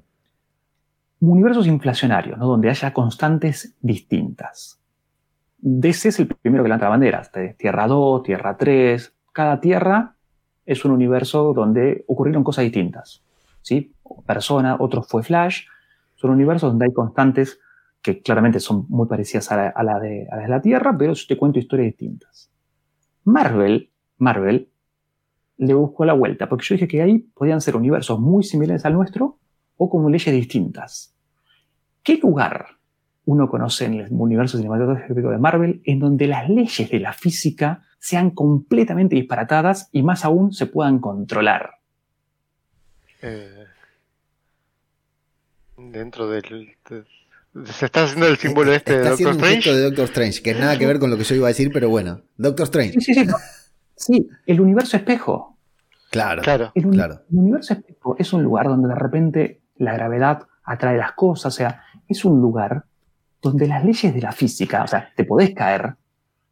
universos inflacionarios, ¿no? donde haya constantes distintas. DC es el primero que levanta la bandera. Tierra 2, Tierra 3. Cada tierra es un universo donde ocurrieron cosas distintas. ¿sí? Persona, otro fue Flash. Son universos donde hay constantes que claramente son muy parecidas a la, de, las de la Tierra, pero te cuento historias distintas. Marvel, Marvel le buscó la vuelta, porque yo dije que ahí podían ser universos muy similares al nuestro o como leyes distintas. ¿Qué lugar uno conoce en el universo cinematográfico de Marvel en donde las leyes de la física sean completamente disparatadas y más aún se puedan controlar? Eh, dentro del, se está haciendo el símbolo este de Doctor Strange. de Doctor Strange, que nada que ver con lo que yo iba a decir, pero bueno, Doctor Strange. Sí, sí, sí. sí el universo espejo. Claro, claro. El, universo es un lugar donde de repente la gravedad atrae las cosas, o sea, es un lugar donde las leyes de la física, o sea, te podés caer,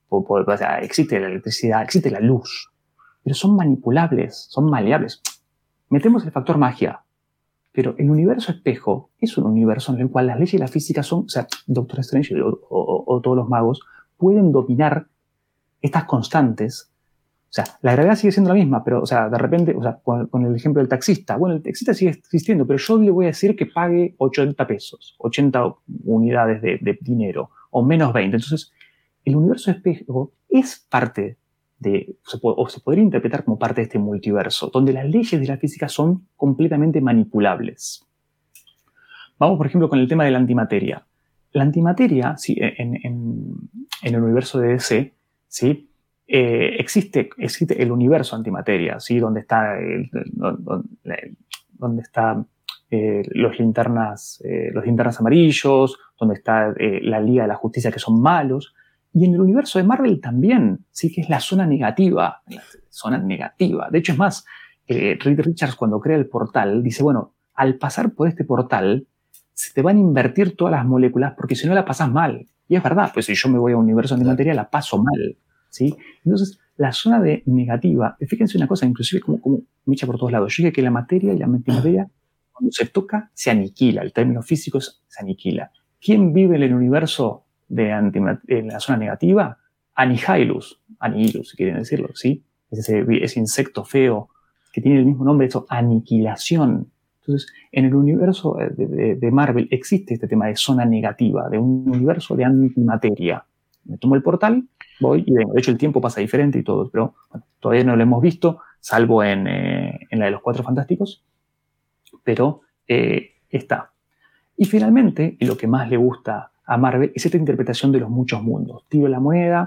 o, sea, existe la electricidad, existe la luz, pero son manipulables, son maleables. Metemos el factor magia, pero el universo espejo es un universo en el cual las leyes de la física son, o sea, Doctor Strange o todos los magos pueden dominar estas constantes o sea, la gravedad sigue siendo la misma, pero, o sea, de repente, o sea, con, el ejemplo del taxista, bueno, el taxista sigue existiendo, pero yo le voy a decir que pague 80 pesos, 80 unidades de, dinero, o menos 20. Entonces, el universo espejo es parte de, o se podría interpretar como parte de este multiverso, donde las leyes de la física son completamente manipulables. Vamos, por ejemplo, con el tema de la antimateria. La antimateria, en, el universo de DC, ¿sí? Eh, existe, existe el universo antimateria, ¿sí? donde está eh, los, linternas, eh, los linternas amarillos, donde está la Liga de la Justicia que son malos. Y en el universo de Marvel también, sí que es la zona negativa, la zona negativa. De hecho, es más, Reed Richards cuando crea el portal dice, bueno, al pasar por este portal, se te van a invertir todas las moléculas porque si no la pasas mal. Y es verdad, pues si yo me voy a un universo antimateria la paso mal. ¿sí? Entonces, la zona de negativa, fíjense una cosa, inclusive como, como me echa por todos lados. Yo dije que la materia y la antimateria, cuando se toca, se aniquila. El término físico se aniquila. ¿Quién vive en el universo de en la zona negativa? Anihilus, Anihilus, si quieren decirlo, ¿sí? Ese, ese insecto feo que tiene el mismo nombre, eso, aniquilación. Entonces, en el universo de, de, Marvel existe este tema de zona negativa, de un universo de antimateria. Me tomo el portal voy y vengo. De hecho, el tiempo pasa diferente y todo, pero todavía no lo hemos visto, salvo en, eh, en la de los Cuatro Fantásticos, pero eh, está. Y finalmente, y lo que más le gusta a Marvel es esta interpretación de los muchos mundos. Tiro la moneda,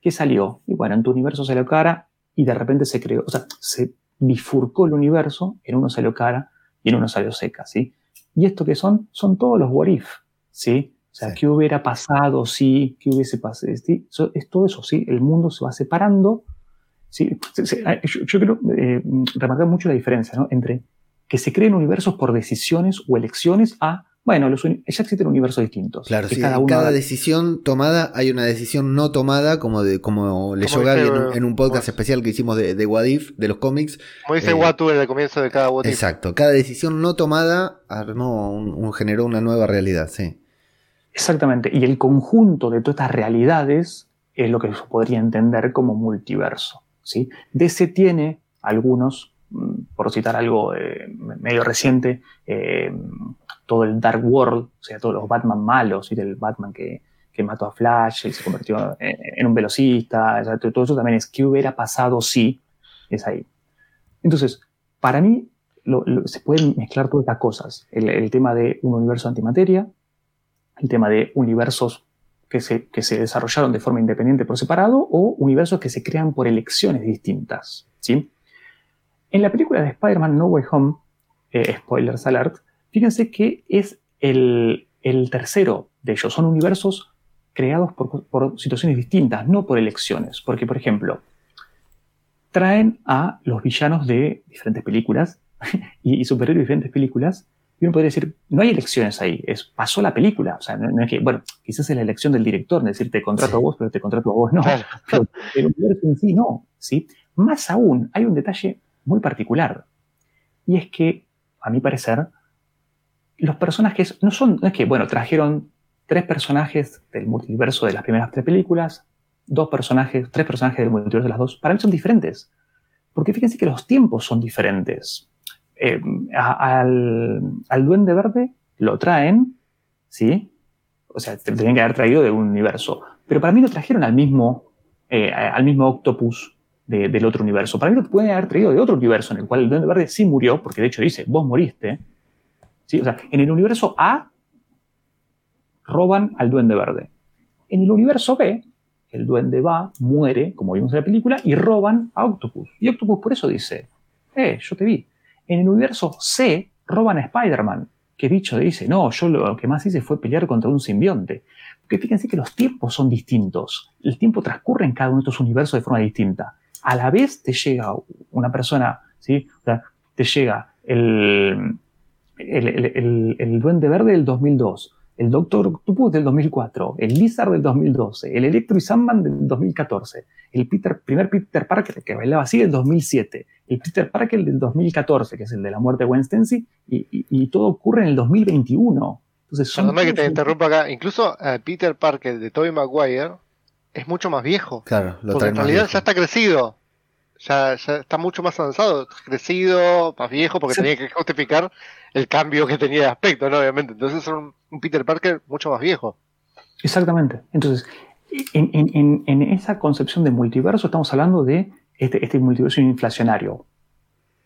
¿qué salió? Y bueno, en tu universo salió cara y de repente se creó, o sea, se bifurcó el universo, en uno salió cara y en uno salió seca, ¿sí? Y esto que son, son todos los what if, ¿sí? O sea, ¿qué hubiera pasado si, qué hubiese pasado? es todo eso, ¿sí? El mundo se va separando. ¿sí? Yo, quiero eh, remarcar mucho la diferencia ¿no? entre que se creen universos por decisiones o elecciones a bueno, los ya existen universos distintos. Claro, sí, cada, cada decisión tomada hay una decisión no tomada, como de como leyó Gaby en, un podcast especial que hicimos de, de Wadif, de los cómics. Como dice eh, Watu en el comienzo de cada Wadif. Exacto, cada decisión no tomada armó generó una nueva realidad, sí. Exactamente, y el conjunto de todas estas realidades es lo que se podría entender como multiverso. ¿sí? DC tiene algunos, mm, por citar algo eh, medio reciente, eh, todo el Dark World, o sea, todos los Batman malos, y del Batman que, mató a Flash y se convirtió en, un velocista, todo eso también es qué hubiera pasado si es ahí. Entonces, para mí se pueden mezclar todas estas cosas. el, tema de un universo antimateria, el tema de universos que se, que se desarrollaron de forma independiente por separado o universos que se crean por elecciones distintas. ¿sí? En la película de Spider-Man No Way Home, eh, spoilers alert, fíjense que es el, tercero de ellos. Son universos creados por, situaciones distintas, no por elecciones. Porque, por ejemplo, traen a los villanos de diferentes películas y, y superhéroes de diferentes películas y uno podría decir, no hay elecciones ahí, es, pasó la película. O sea, no, es que, bueno, quizás es la elección del director, es decir, te contrato a vos, pero te contrato a vos no. Pero el universo en sí no. ¿sí? Más aún, hay un detalle muy particular. Y es que, a mi parecer, los personajes no son, no es que, bueno, trajeron tres personajes del multiverso de las primeras tres películas, dos personajes, tres personajes del multiverso de las dos. Para mí son diferentes. Porque fíjense que los tiempos son diferentes. Eh, al, Duende Verde lo traen, ¿sí? O sea, te tenían que haber traído de un universo. Pero para mí lo trajeron al mismo, eh, al mismo Octopus del otro universo. Para mí lo pueden haber traído de otro universo en el cual el Duende Verde sí murió, porque de hecho dice, vos moriste. ¿Sí? O sea, en el universo A roban al Duende Verde. En el universo B, el Duende va, muere, como vimos en la película, y roban a Octopus. Y Octopus por eso dice, eh, yo te vi. En el universo C roban a Spider-Man, que dicho dice, no, yo lo que más hice fue pelear contra un simbionte. Porque fíjense que los tiempos son distintos. El tiempo transcurre en cada uno de estos universos de forma distinta. A la vez te llega una persona, ¿sí? te llega el, el, el Duende Verde del 2002, el Doctor Octopus del 2004, el Lizard del 2012, el Electro y Sandman del 2014, el Peter, primer Peter Parker que bailaba así del 2007, el Peter Parker del 2014, que es el de la muerte de Gwen Stacy, y, todo ocurre en el 2021. Entonces, son que te interrumpa acá, incluso eh, Peter Parker de Tobey Maguire es mucho más viejo. Claro, lo porque en realidad ya está crecido. Ya, ya, está mucho más avanzado, crecido, más viejo, porque tenía que justificar el cambio que tenía de aspecto, ¿no? Obviamente. Entonces es un, Peter Parker mucho más viejo. Exactamente. Entonces, en, esa concepción de multiverso estamos hablando de este, este, multiverso inflacionario.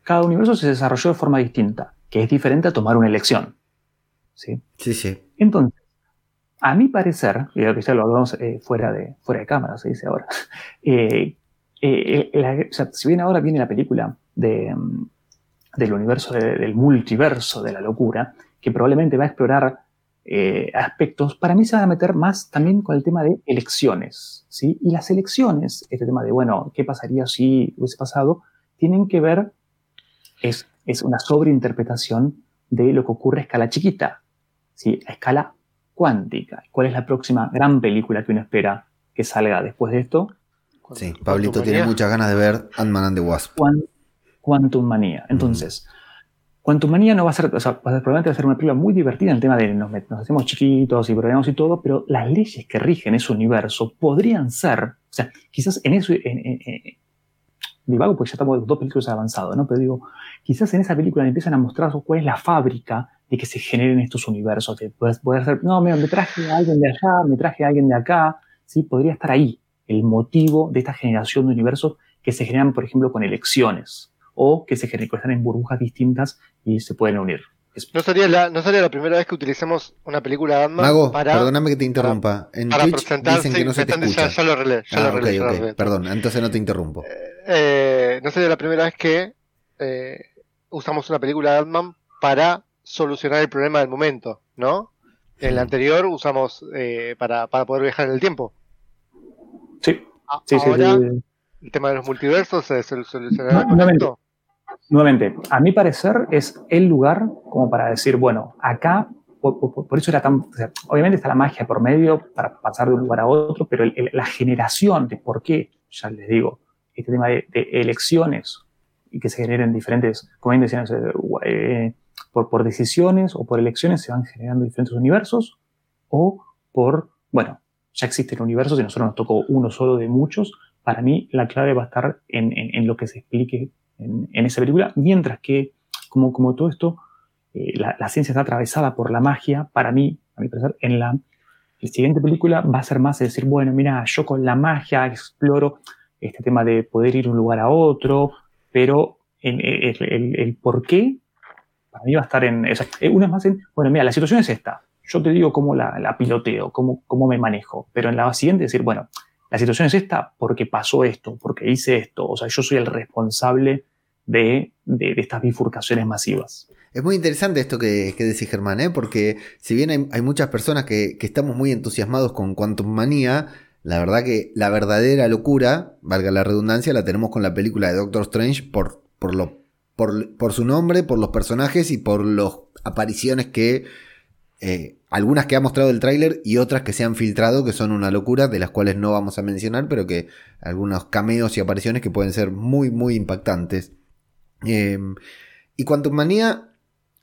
Cada universo se desarrolló de forma distinta, que es diferente a tomar una elección. ¿Sí? Sí, sí. Entonces, a mi parecer, y que ya lo hablamos eh, fuera, de, fuera de cámara, se dice ahora, eh, eh, si bien ahora viene la película mm, del universo del multiverso de la locura, que probablemente va a explorar eh, aspectos, para mí se va a meter más también con el tema de elecciones, ¿sí? Y las elecciones, este tema de, bueno, ¿qué pasaría si hubiese pasado? Tienen que ver, es, es una sobreinterpretación de lo que ocurre a escala chiquita. A escala cuántica. ¿Cuál es la próxima gran película que uno espera que salga después de esto? Sí, Pablito tiene muchas ganas de ver Ant-Man and the Wasp. Quantum Manía. Entonces, Quantum Manía no va a ser, o sea, probablemente va a ser una película muy divertida en el tema de nos, nos hacemos chiquitos y probamos y todo, pero las leyes que rigen ese universo podrían ser, o sea, quizás en eso, en, divago porque ya estamos dos películas avanzados, ¿no? Pero digo, quizás en esa película empiezan a mostrar cuál es la fábrica de que se generen estos universos. Que puedes, poder ser, no, mira, me traje a alguien de allá, me traje a alguien de acá, ¿sí? Podría estar ahí el motivo de esta generación de universos que se generan, por ejemplo, con elecciones o que se están en burbujas distintas y se pueden unir. No sería, la, no sería la primera vez que utilicemos una película de ant Mago, para, perdóname que te interrumpa. En Twitch dicen que no se te escucha. Ya, lo relé, ya lo relé, Perdón, entonces no te interrumpo. Eh, eh, no sería la primera vez que eh, usamos una película de ant para solucionar el problema del momento, ¿no? En la anterior usamos para, para poder viajar en el tiempo. Sí. sí, Ahora, sí, el tema de los multiversos con Nuevamente, a mi parecer es el lugar como para decir, bueno, acá por, eso era tan... obviamente está la magia por medio para pasar de un lugar a otro, pero la generación de por qué, ya les digo, este tema de, elecciones y que se generen diferentes, como bien eh, por, por decisiones o por elecciones se van generando diferentes universos o por, bueno, ya existe el universo, si nosotros nos tocó uno solo de muchos, para mí la clave va a estar en, en, lo que se explique en, esa película, mientras que, como, como todo esto, eh, la, la, ciencia está atravesada por la magia, para mí, a mi parecer, en la, siguiente película va a ser más de decir, bueno, mira, yo con la magia exploro este tema de poder ir de un lugar a otro, pero el, el, el, por qué, para mí va a estar en, eh, una es más en, bueno, mira, la situación es esta, yo te digo cómo la, piloteo, cómo, cómo me manejo, pero en la siguiente decir, bueno, la situación es esta porque pasó esto, porque hice esto, o sea, yo soy el responsable de, de, estas bifurcaciones masivas. Es muy interesante esto que, que decís, Germán, ¿eh? porque si bien hay, muchas personas que, que, estamos muy entusiasmados con Quantum Manía, la verdad que la verdadera locura, valga la redundancia, la tenemos con la película de Doctor Strange por, por, lo, por, por su nombre, por los personajes y por las apariciones que eh, algunas que ha mostrado el tráiler y otras que se han filtrado que son una locura, de las cuales no vamos a mencionar, pero que algunos cameos y apariciones que pueden ser muy, muy impactantes. Em, y Quantum Manía,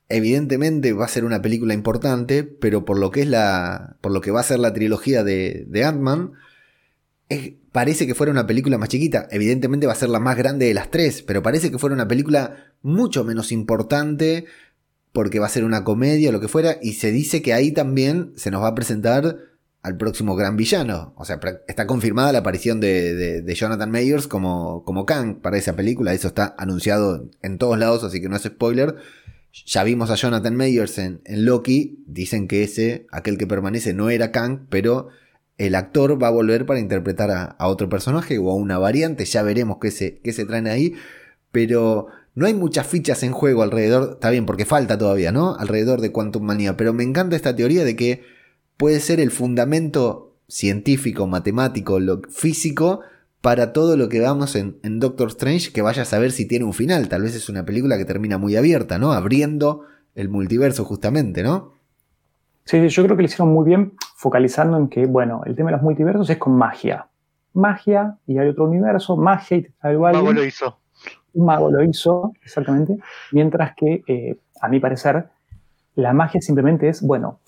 evidentemente va a ser una película importante, pero por lo que es la. por lo que va a ser la trilogía de, de Ant-Man, parece que fuera una película más chiquita. Evidentemente va a ser la más grande de las tres, pero parece que fuera una película mucho menos importante porque va a ser una comedia o lo que fuera, y se dice que ahí también se nos va a presentar al próximo gran villano. O sea, está confirmada la aparición de, Jonathan Mayers como, como Kang para esa película, eso está anunciado en todos lados, así que no es spoiler. Ya vimos a Jonathan Mayers en, Loki, dicen que ese, aquel que permanece, no era Kang, pero el actor va a volver para interpretar a, otro personaje o a una variante, ya veremos qué se, qué se traen ahí, pero no hay muchas fichas en juego alrededor, está bien porque falta todavía, ¿no? Alrededor de Quantum Manía, pero me encanta esta teoría de que puede ser el fundamento científico, matemático, lo, físico para todo lo que vamos en, Doctor Strange, que vaya a saber si tiene un final. Tal vez es una película que termina muy abierta, ¿no? Abriendo el multiverso justamente, ¿no? Sí, yo creo que lo hicieron muy bien focalizando en que, bueno, el tema de los multiversos es con magia. Magia y hay otro universo, magia y algo. lo hizo un mago lo hizo, exactamente, mientras que, eh, a mi parecer, la magia simplemente es, bueno,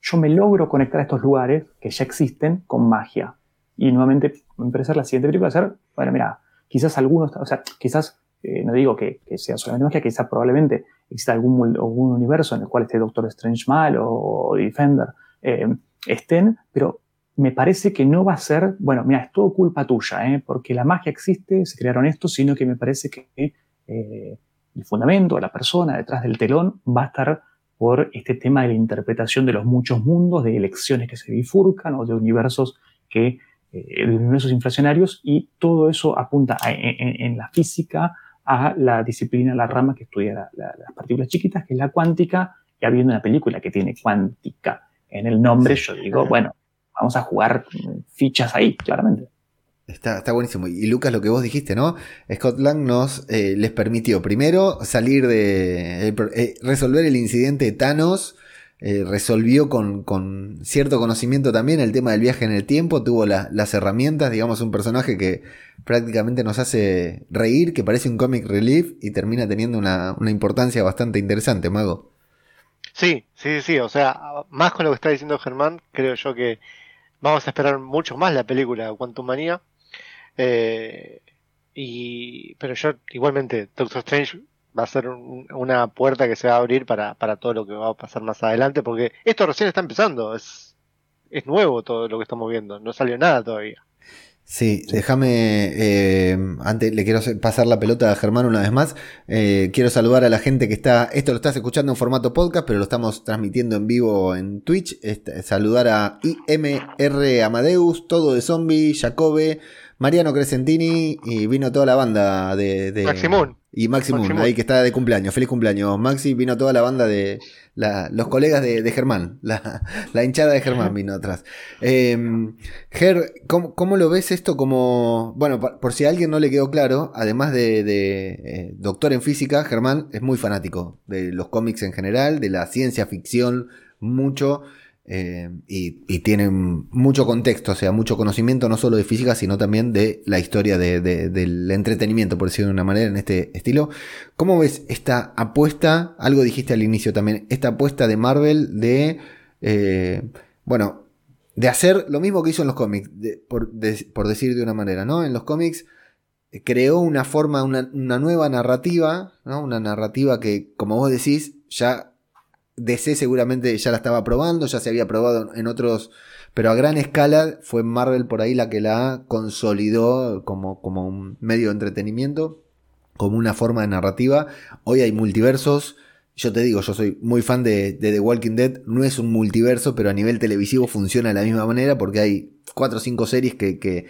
yo me logro conectar a estos lugares que ya existen con magia. Y nuevamente, a mi parecer, la siguiente película va a ser, bueno, mira, quizás algunos, o sea, quizás, eh, no digo que, sea solamente magia, quizás probablemente exista algún, algún, universo en el cual esté Doctor Strange mal o, Defender eh, estén, pero me parece que no va a ser, bueno, mira, es todo culpa tuya, ¿eh? porque la magia existe, se crearon esto, sino que me parece que eh, el fundamento, la persona detrás del telón va a estar por este tema de la interpretación de los muchos mundos, de elecciones que se bifurcan o de universos que eh, de universos inflacionarios y todo eso apunta en, la física a la disciplina, la rama que estudia las partículas chiquitas, que es la cuántica, y habiendo una película que tiene cuántica en el nombre, yo digo, bueno, vamos a jugar fichas ahí, claramente. Está, está buenísimo. Y Lucas, lo que vos dijiste, ¿no? Scotland nos eh, les permitió primero salir de. Eh, eh, resolver el incidente de Thanos. resolvió con, cierto conocimiento también el tema del viaje en el tiempo. Tuvo las herramientas, digamos, un personaje que prácticamente nos hace reír, que parece un comic relief y termina teniendo una, una importancia bastante interesante, Mago. Sí, sí, sí. O sea, más con lo que está diciendo Germán, creo yo que Vamos a esperar mucho más la película Quantum Manía. Eh, y, pero yo igualmente, Doctor Strange va a ser una puerta que se va a abrir para, todo lo que va a pasar más adelante, porque esto recién está empezando, es, es nuevo todo lo que estamos viendo, no salió nada todavía. Sí, déjame, eh, antes le quiero pasar la pelota a Germán una vez más. Eh, quiero saludar a la gente que está, esto lo estás escuchando en formato podcast, pero lo estamos transmitiendo en vivo en Twitch. Este, saludar a IMR Amadeus, Todo de Zombie, Jacobe, Mariano Crescentini y vino toda la banda de... de y Maximum, ahí que está de cumpleaños. Feliz cumpleaños. Maxi vino toda la banda de los colegas de, Germán. La, hinchada de Germán vino atrás. Em, Ger, ¿cómo, lo ves esto como... Bueno, por, si a alguien no le quedó claro, además de, eh, doctor en física, Germán es muy fanático de los cómics en general, de la ciencia ficción mucho eh, y, tienen mucho contexto, o sea, mucho conocimiento no solo de física, sino también de la historia del entretenimiento, por decirlo de una manera, en este estilo. ¿Cómo ves esta apuesta? Algo dijiste al inicio también, esta apuesta de Marvel de, eh, bueno, de hacer lo mismo que hizo en los cómics, por, decir de una manera, ¿no? En los cómics eh, creó una forma, una, una nueva narrativa, ¿no? Una narrativa que, como vos decís, ya DC seguramente ya la estaba probando, ya se había probado en otros, pero a gran escala fue Marvel por ahí la que la consolidó como, como un medio de entretenimiento, como una forma de narrativa. Hoy hay multiversos. Yo te digo, yo soy muy fan de, The Walking Dead. No es un multiverso, pero a nivel televisivo funciona de la misma manera porque hay cuatro o cinco series que,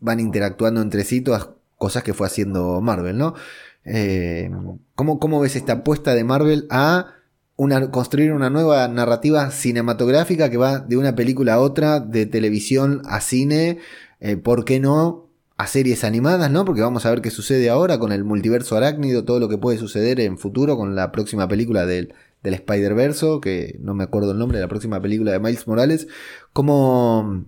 van interactuando entre sí, todas cosas que fue haciendo Marvel, ¿no? Eh, ¿cómo, ¿Cómo ves esta apuesta de Marvel a construir una nueva narrativa cinematográfica que va de una película a otra, de televisión a cine, eh, ¿por qué no? A series animadas, ¿no? Porque vamos a ver qué sucede ahora con el multiverso arácnido, todo lo que puede suceder en futuro con la próxima película del, del Spider-Verse, que no me acuerdo el nombre, de la próxima película de Miles Morales. ¿Cómo,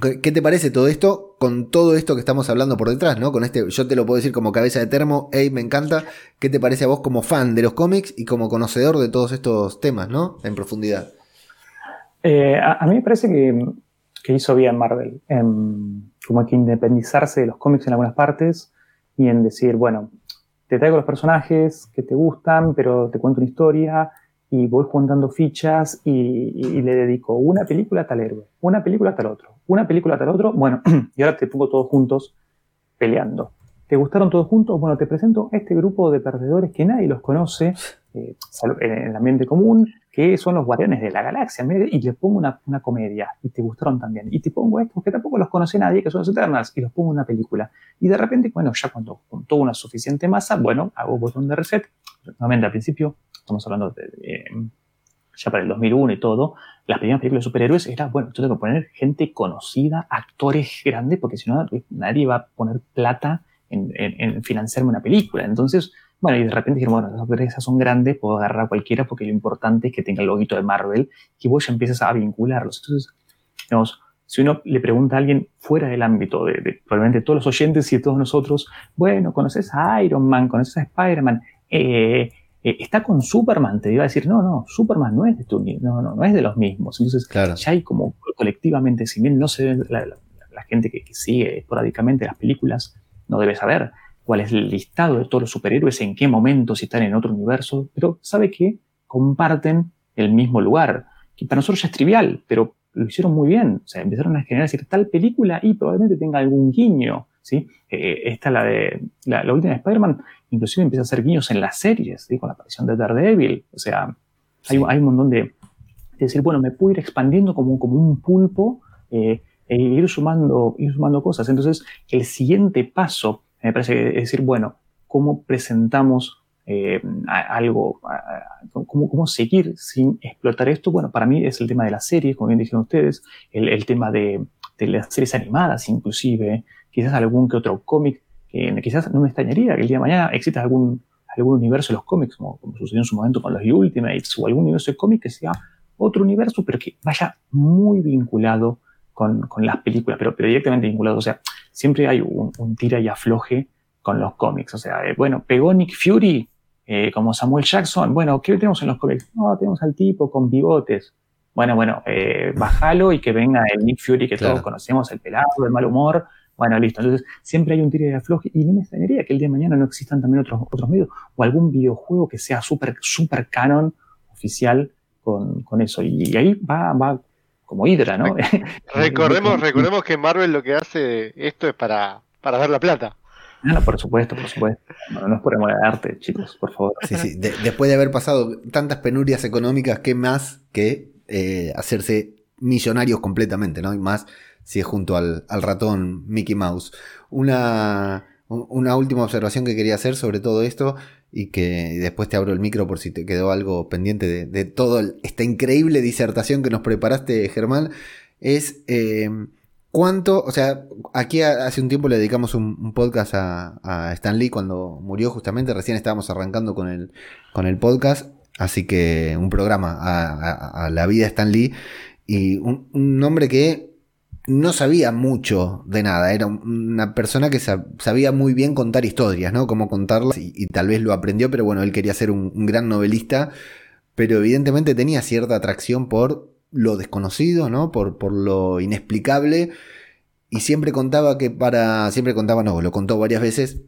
¿Qué te parece todo esto con todo esto que estamos hablando por detrás, ¿no? Con este, yo te lo puedo decir como cabeza de termo, hey, me encanta. ¿Qué te parece a vos como fan de los cómics y como conocedor de todos estos temas, ¿no? En profundidad. Eh, a, mí me parece que, hizo bien Marvel, como que independizarse de los cómics en algunas partes y en decir, bueno, te traigo los personajes que te gustan, pero te cuento una historia y voy juntando fichas y, le dedico una película a tal héroe, una película a tal otro, una película tal otro, bueno, y ahora te pongo todos juntos peleando. ¿Te gustaron todos juntos? Bueno, te presento este grupo de perdedores que nadie los conoce eh, en el ambiente común, que son los guardianes de la galaxia, y les pongo una, comedia, y te gustaron también. Y te pongo estos que tampoco los conoce nadie, que son los Eternals, y los pongo una película. Y de repente, bueno, ya cuando juntó una suficiente masa, bueno, hago botón de reset. Nuevamente, al principio estamos hablando de, ya para el 2001 y todo, las primeras películas de superhéroes era, bueno, yo tengo que poner gente conocida, actores grandes, porque si no, nadie va a poner plata en, financiarme una película. Entonces, bueno, y de repente dijeron, bueno, las empresas son grandes, puedo agarrar a cualquiera porque lo importante es que tenga el loguito de Marvel y vos ya empiezas a vincularlos. Entonces, digamos, si uno le pregunta a alguien fuera del ámbito de, probablemente todos los oyentes y de todos nosotros, bueno, conoces a Iron Man, conoces a Spider-Man, eh, eh, está con Superman, te iba a decir, no, no, Superman no es de tu, no, no, no es de los mismos. Entonces, ya hay como colectivamente, si bien no se ve la, gente que, sigue esporádicamente las películas, no debe saber cuál es el listado de todos los superhéroes, en qué momento, si están en otro universo, pero sabe que comparten el mismo lugar, que para nosotros ya es trivial, pero lo hicieron muy bien. O sea, empezaron a generar decir tal película y probablemente tenga algún guiño. ¿Sí? Eh, esta, la de la, la última de Spider-Man, inclusive empieza a hacer guiños en las series, con la aparición de Daredevil. O sea, hay, un montón de, decir, bueno, me puedo ir expandiendo como, como un pulpo eh, e ir sumando, ir sumando cosas. Entonces, el siguiente paso, me parece, es decir, bueno, ¿cómo presentamos eh, algo, cómo, cómo, seguir sin explotar esto? Bueno, para mí es el tema de las series, como bien dijeron ustedes, el, tema de, de, las series animadas inclusive, quizás algún que otro cómic quizás no me extrañaría que el día de mañana exista algún, algún universo de los cómics, como, sucedió en su momento con los Ultimates, o algún universo de cómics que sea otro universo, pero que vaya muy vinculado con, con las películas, pero, pero, directamente vinculado. O sea, siempre hay un, tira y afloje con los cómics. O sea, eh, bueno, pegó Nick Fury eh, como Samuel Jackson. Bueno, ¿qué tenemos en los cómics? No, tenemos al tipo con bigotes. Bueno, bueno, eh, bájalo y que venga el Nick Fury que todos conocemos, el pelado, el mal humor, bueno, listo. Entonces, siempre hay un tiro de afloje y no me extrañaría que el día de mañana no existan también otros, otros medios o algún videojuego que sea súper super canon oficial con, con, eso. Y, ahí va, va como Hydra, ¿no? Recordemos, recordemos que Marvel lo que hace esto es para, para dar la plata. No, por supuesto, por supuesto. Bueno, no es por amor arte, chicos, por favor. Sí, sí. después de haber pasado tantas penurias económicas, ¿qué más que eh, hacerse millonarios completamente, ¿no? Y más si es junto al, ratón Mickey Mouse. Una, una última observación que quería hacer sobre todo esto y que después te abro el micro por si te quedó algo pendiente de, de toda esta increíble disertación que nos preparaste, Germán, es eh, cuánto, o sea, aquí hace un tiempo le dedicamos un, podcast a, a, Stan Lee cuando murió justamente, recién estábamos arrancando con el, con el podcast Así que un programa a, la vida de Stan Lee y un, un hombre que no sabía mucho de nada, era una persona que sabía muy bien contar historias, ¿no? Cómo contarlas y, tal vez lo aprendió, pero bueno, él quería ser un, gran novelista, pero evidentemente tenía cierta atracción por lo desconocido, ¿no? Por, por lo inexplicable y siempre contaba que para, siempre contaba, no, lo contó varias veces,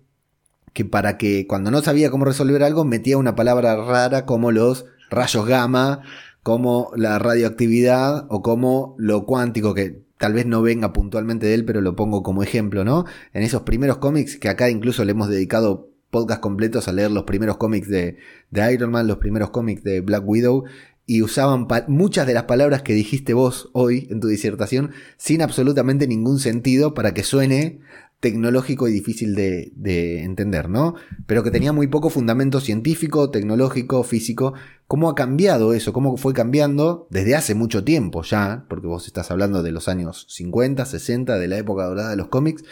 que para que cuando no sabía cómo resolver algo metía una palabra rara como los rayos gamma, como la radioactividad o como lo cuántico, que tal vez no venga puntualmente de él, pero lo pongo como ejemplo, ¿no? En esos primeros cómics, que acá incluso le hemos dedicado podcast completos a leer los primeros cómics de, de Iron Man, los primeros cómics de Black Widow, y usaban muchas de las palabras que dijiste vos hoy en tu disertación sin absolutamente ningún sentido para que suene tecnológico y difícil de, entender, ¿no? Pero que tenía muy poco fundamento científico, tecnológico, físico. ¿Cómo ha cambiado eso? ¿Cómo fue cambiando desde hace mucho tiempo ya? Porque vos estás hablando de los años 50, 60, de la época dorada de los cómics.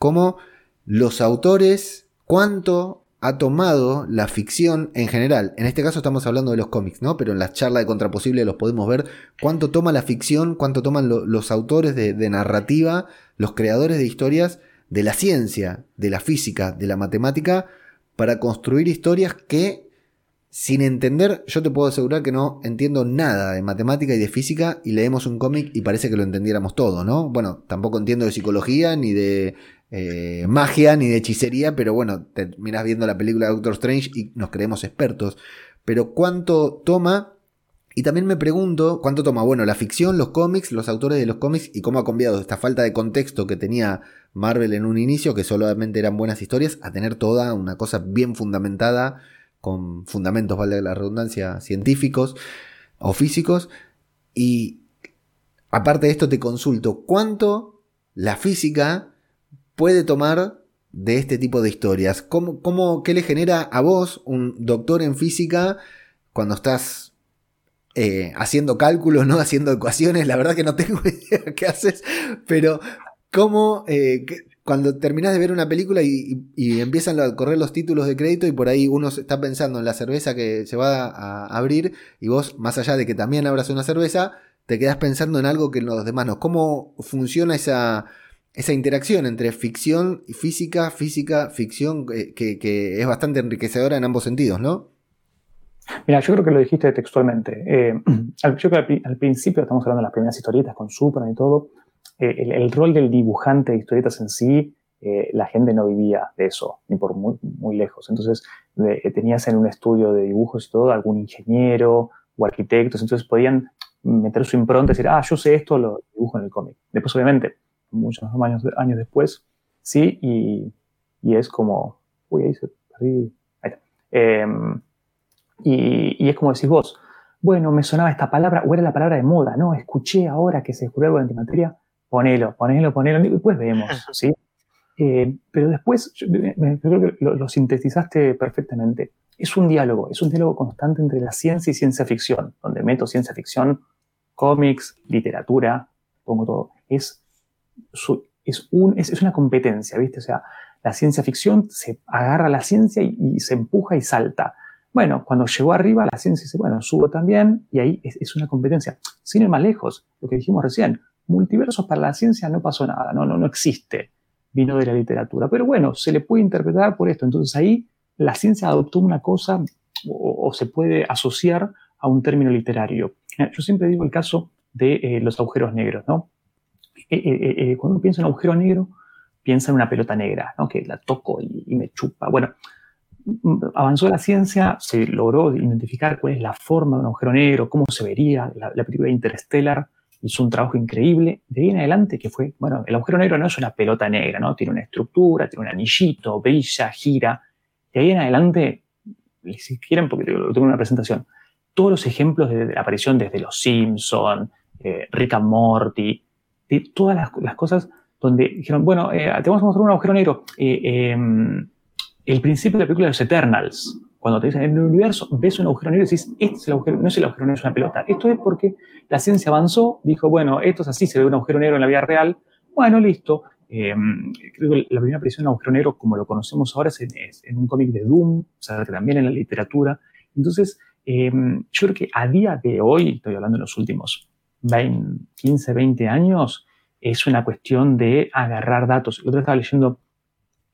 ¿Cómo los autores, cuánto ha tomado la ficción en general. En este caso estamos hablando de los cómics, ¿no? Pero en la charla de Contraposible los podemos ver cuánto toma la ficción, cuánto toman los autores de, narrativa, los creadores de historias de la ciencia, de la física, de la matemática, para construir historias que, sin entender, yo te puedo asegurar que no entiendo nada de matemática y de física y leemos un cómic y parece que lo entendiéramos todo, ¿no? Bueno, tampoco entiendo de psicología, ni de eh, magia, ni de hechicería, pero bueno, te viendo la película Doctor Strange y nos creemos expertos. Pero ¿cuánto toma y también me pregunto cuánto toma, bueno, la ficción, los cómics, los autores de los cómics y cómo ha cambiado esta falta de contexto que tenía Marvel en un inicio, que solamente eran buenas historias, a tener toda una cosa bien fundamentada, con fundamentos, vale la redundancia, científicos o físicos. Y aparte de esto te consulto, ¿cuánto la física puede tomar de este tipo de historias? ¿Cómo, cómo, ¿Qué le genera a vos, un doctor en física, cuando estás eh, haciendo cálculos, ¿no? Haciendo ecuaciones. La verdad que no tengo idea qué haces, pero cómo eh, cuando terminas de ver una película y, empiezan a correr los títulos de crédito y por ahí uno está pensando en la cerveza que se va a abrir y vos, más allá de que también abras una cerveza, te quedas pensando en algo que los demás no. ¿Cómo funciona esa, esa interacción entre ficción y física, física, ficción, eh, que es bastante enriquecedora en ambos sentidos, ¿no? Mira, yo creo que lo dijiste textualmente. Eh, yo creo que al, principio estamos hablando de las primeras historietas con Superman y todo. Eh, el, rol del dibujante de historietas en sí, eh, la gente no vivía de eso, ni por muy, muy lejos. Entonces, tenías en un estudio de dibujos y todo algún ingeniero o arquitectos, entonces podían meter su impronta y decir, ah, yo sé esto, lo dibujo en el cómic. Después, obviamente, muchos años, años después, sí, y, y es como, uy, ahí se perdí. Ahí está. Em, y, es como decís vos, bueno, me sonaba esta palabra, o era la palabra de moda, ¿no? Escuché ahora que se descubrió algo de antimateria, ponelo, ponelo, ponelo, y después vemos, ¿sí? Eh, pero después, yo, creo que lo, sintetizaste perfectamente. Es un diálogo, es un diálogo constante entre la ciencia y ciencia ficción, donde meto ciencia ficción, cómics, literatura, pongo todo. Es, es, un, es, una competencia, ¿viste? O sea, la ciencia ficción se agarra a la ciencia y se empuja y salta. Bueno, cuando llegó arriba, la ciencia dice, bueno, subo también, y ahí es, una competencia. Sin ir más lejos, lo que dijimos recién, multiversos para la ciencia no pasó nada, no, no, no existe, vino de la literatura. Pero bueno, se le puede interpretar por esto. Entonces ahí la ciencia adoptó una cosa o, se puede asociar a un término literario. Yo siempre digo el caso de eh, los agujeros negros, ¿no? Eh, eh, cuando uno piensa en un agujero negro, piensa en una pelota negra, ¿no? Que la toco y, y me chupa. Bueno, avanzó la ciencia, se logró identificar cuál es la forma de un agujero negro, cómo se vería. La, película Interstellar hizo un trabajo increíble. De ahí en adelante, que fue, bueno, el agujero negro no es una pelota negra, ¿no? Tiene una estructura, tiene un anillito, brilla, gira. De ahí en adelante, si quieren, porque tengo una presentación, todos los ejemplos de, la aparición desde Los Simpson, eh, Rick and Morty, de todas las, cosas donde dijeron, bueno, eh, te vamos a mostrar un agujero negro. Eh, em, el principio de la película de los Eternals. Cuando te dicen en el universo, ves un agujero negro y decís, este es el agujero, no es el agujero negro, es una pelota. Esto es porque la ciencia avanzó, dijo, bueno, esto es así, se ve un agujero negro en la vida real. Bueno, listo. Em, creo que la primera aparición de un agujero negro, como lo conocemos ahora, es en, un cómic de Doom, o sea, también en la literatura. Entonces, em, yo creo que a día de hoy, estoy hablando de los últimos 20, 15, 20 años, es una cuestión de agarrar datos. El otro estaba leyendo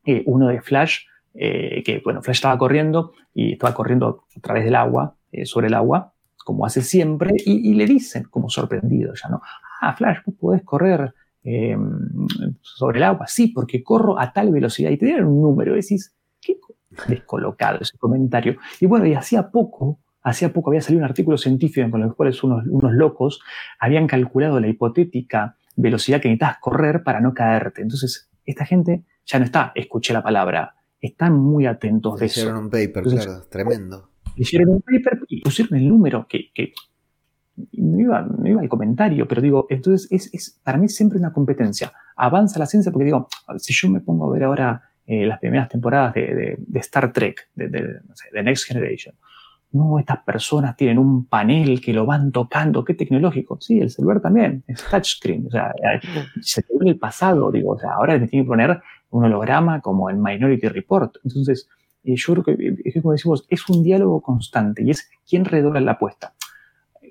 eh, uno de Flash, eh, que bueno, Flash estaba corriendo y estaba corriendo a través del agua, eh, sobre el agua, como hace siempre, y, le dicen, como sorprendido ya, ¿no? Ah, Flash, vos podés correr sobre el agua. Sí, porque corro a tal velocidad. Y te dieron un número, y decís, qué descolocado ese comentario. Y bueno, y hacía poco, hacía poco había salido un artículo científico con los cuales unos, unos locos habían calculado la hipotética velocidad que necesitas correr para no caerte. Entonces, esta gente ya no está, escuché la palabra, están muy atentos de eso. Hicieron un paper, claro, tremendo. Hicieron un paper y pusieron el número que, que no, iba, no iba el comentario, pero digo, entonces es, es, para mí siempre una competencia. Avanza la ciencia porque digo, si yo me pongo a ver ahora eh, las primeras temporadas de, de, Star Trek, de, de, Next Generation, no, estas personas tienen un panel que lo van tocando, qué tecnológico. Sí, el celular también, es touchscreen. O sea, se te el pasado, digo, o sea, ahora me tiene que poner un holograma como en Minority Report. Entonces, eh, yo creo que, es como decimos, es un diálogo constante y es quién redobla la apuesta.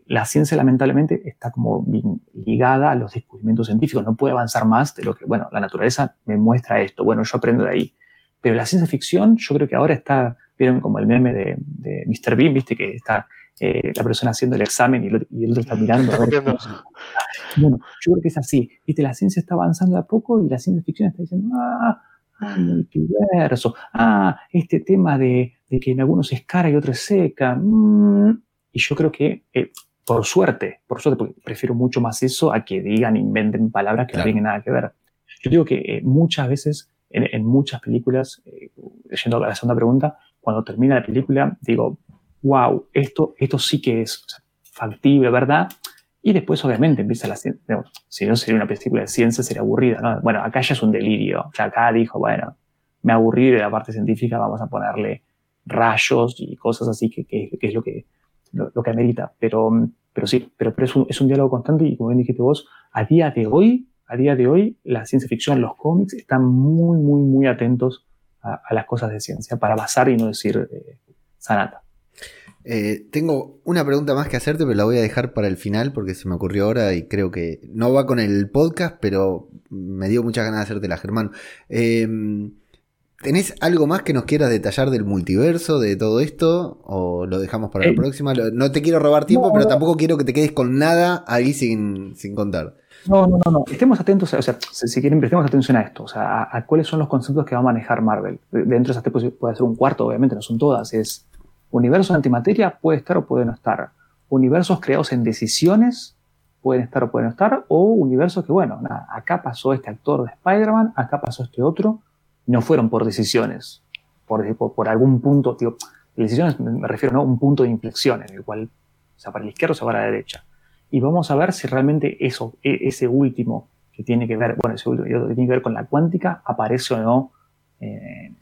La ciencia, lamentablemente, está como ligada a los descubrimientos científicos. No puede avanzar más de lo que, bueno, la naturaleza me muestra esto. Bueno, yo aprendo de ahí. Pero la ciencia ficción, yo creo que ahora está vieron como el meme de, de Mr. Bean, viste que está eh, la persona haciendo el examen y el, otro está mirando. bueno, yo creo que es así. Viste, la ciencia está avanzando a poco y la ciencia ficción está diciendo, ah, ah multiverso, ah, este tema de, de, que en algunos es cara y otros es seca. Mm". Y yo creo que, eh, por suerte, por suerte, porque prefiero mucho más eso a que digan, inventen palabras que no tienen nada que ver. Yo digo que eh, muchas veces, en, muchas películas, yendo a la segunda pregunta, cuando termina la película, digo, wow, esto, esto sí que es factible, ¿verdad? Y después, obviamente, empieza la ciencia. Si no sería una película de ciencia, sería aburrida, ¿no? Bueno, acá ya es un delirio. Ya acá dijo, bueno, me aburrí de la parte científica, vamos a ponerle rayos y cosas así, que, que, es lo que, lo, que amerita. Pero, pero sí, pero, pero es, un, es un diálogo constante y como bien dijiste vos, a día de hoy, a día de hoy, la ciencia ficción, los cómics están muy, muy, muy atentos a, las cosas de ciencia, para basar y no decir eh, sanata. Eh, tengo una pregunta más que hacerte, pero la voy a dejar para el final porque se me ocurrió ahora y creo que no va con el podcast, pero me dio muchas ganas de hacértela, Germán. Em, ¿Tenés algo más que nos quieras detallar del multiverso, de todo esto? ¿O lo dejamos para la eh, próxima? No te quiero robar tiempo, pero tampoco quiero que te quedes con nada ahí sin, sin contar. No, no, no, no. Estemos atentos, o sea, si quieren, prestemos atención a esto, o sea, a, cuáles son los conceptos que va a manejar Marvel. Dentro de esas puede ser un cuarto, obviamente, no son todas. Es universo de antimateria, puede estar o puede no estar. Universos creados en decisiones, pueden estar o pueden no estar. O universos que, bueno, acá pasó este actor de Spider-Man, acá pasó este otro. No fueron por decisiones, por, por, algún punto, tío. Decisiones me refiero a un punto de inflexión en el cual, o sea, para la izquierda o sea, para la derecha y vamos a ver si realmente eso, e, ese último que tiene que ver, bueno, ese último que tiene que ver con la cuántica aparece o no. Eh,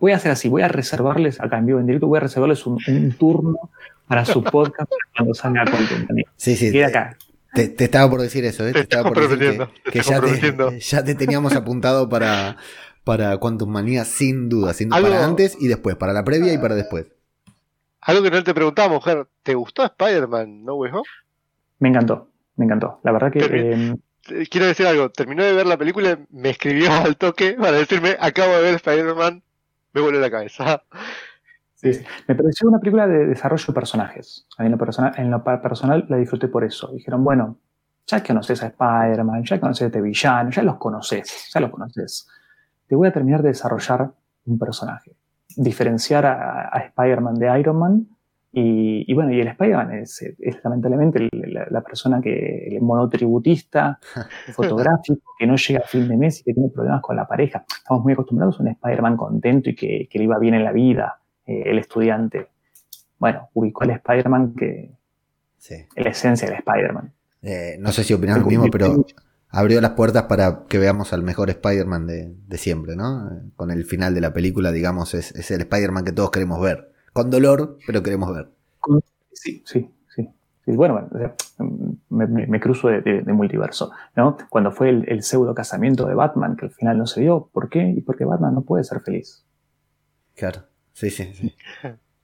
voy a hacer así, voy a reservarles acá en vivo en directo, voy a reservarles un, turno para su podcast cuando salga contenido. Sí, sí. Queda acá. Te, estaba por decir eso, ¿eh? Te, estaba por decir que, ya, te, ya, te, teníamos apuntado para, para Quantum Manía, sin duda, sin duda, para antes y después, para la previa y para después. Algo que no te preguntaba, mujer, ¿te gustó Spider-Man No Way Home? Me encantó, me encantó. La verdad que... Em, quiero decir algo, terminó de ver la película, me escribió al toque para decirme, acabo de ver Spider-Man, me vuelve la cabeza. Sí, Me pareció una película de desarrollo de personajes. A mí en lo, personal, en lo personal la disfruté por eso. Dijeron, bueno, ya conoces a Spider-Man, ya conoces a este villano, ya los conoces, ya los conoces. Te voy a terminar de desarrollar un personaje. Diferenciar a, a Spider-Man de Iron Man y, bueno, y el Spider-Man es, lamentablemente la, persona que, el monotributista, fotográfico, que no llega a fin de mes y que tiene problemas con la pareja. Estamos muy acostumbrados a un Spider-Man contento y que, le iba bien en la vida, eh, el estudiante. Bueno, ubicó al Spider-Man que sí. es la esencia del Spider-Man. Eh, no sé si opinas lo mismo, pero abrió las puertas para que veamos al mejor Spider-Man de, siempre, ¿no? Con el final de la película, digamos, es, es el Spider-Man que todos queremos ver. Con dolor, pero queremos ver. Sí, sí, sí. bueno, me, cruzo de, multiverso, ¿no? Cuando fue el, pseudo casamiento de Batman, que al final no se dio, ¿por qué? Y porque Batman no puede ser feliz. Claro, sí, sí, sí.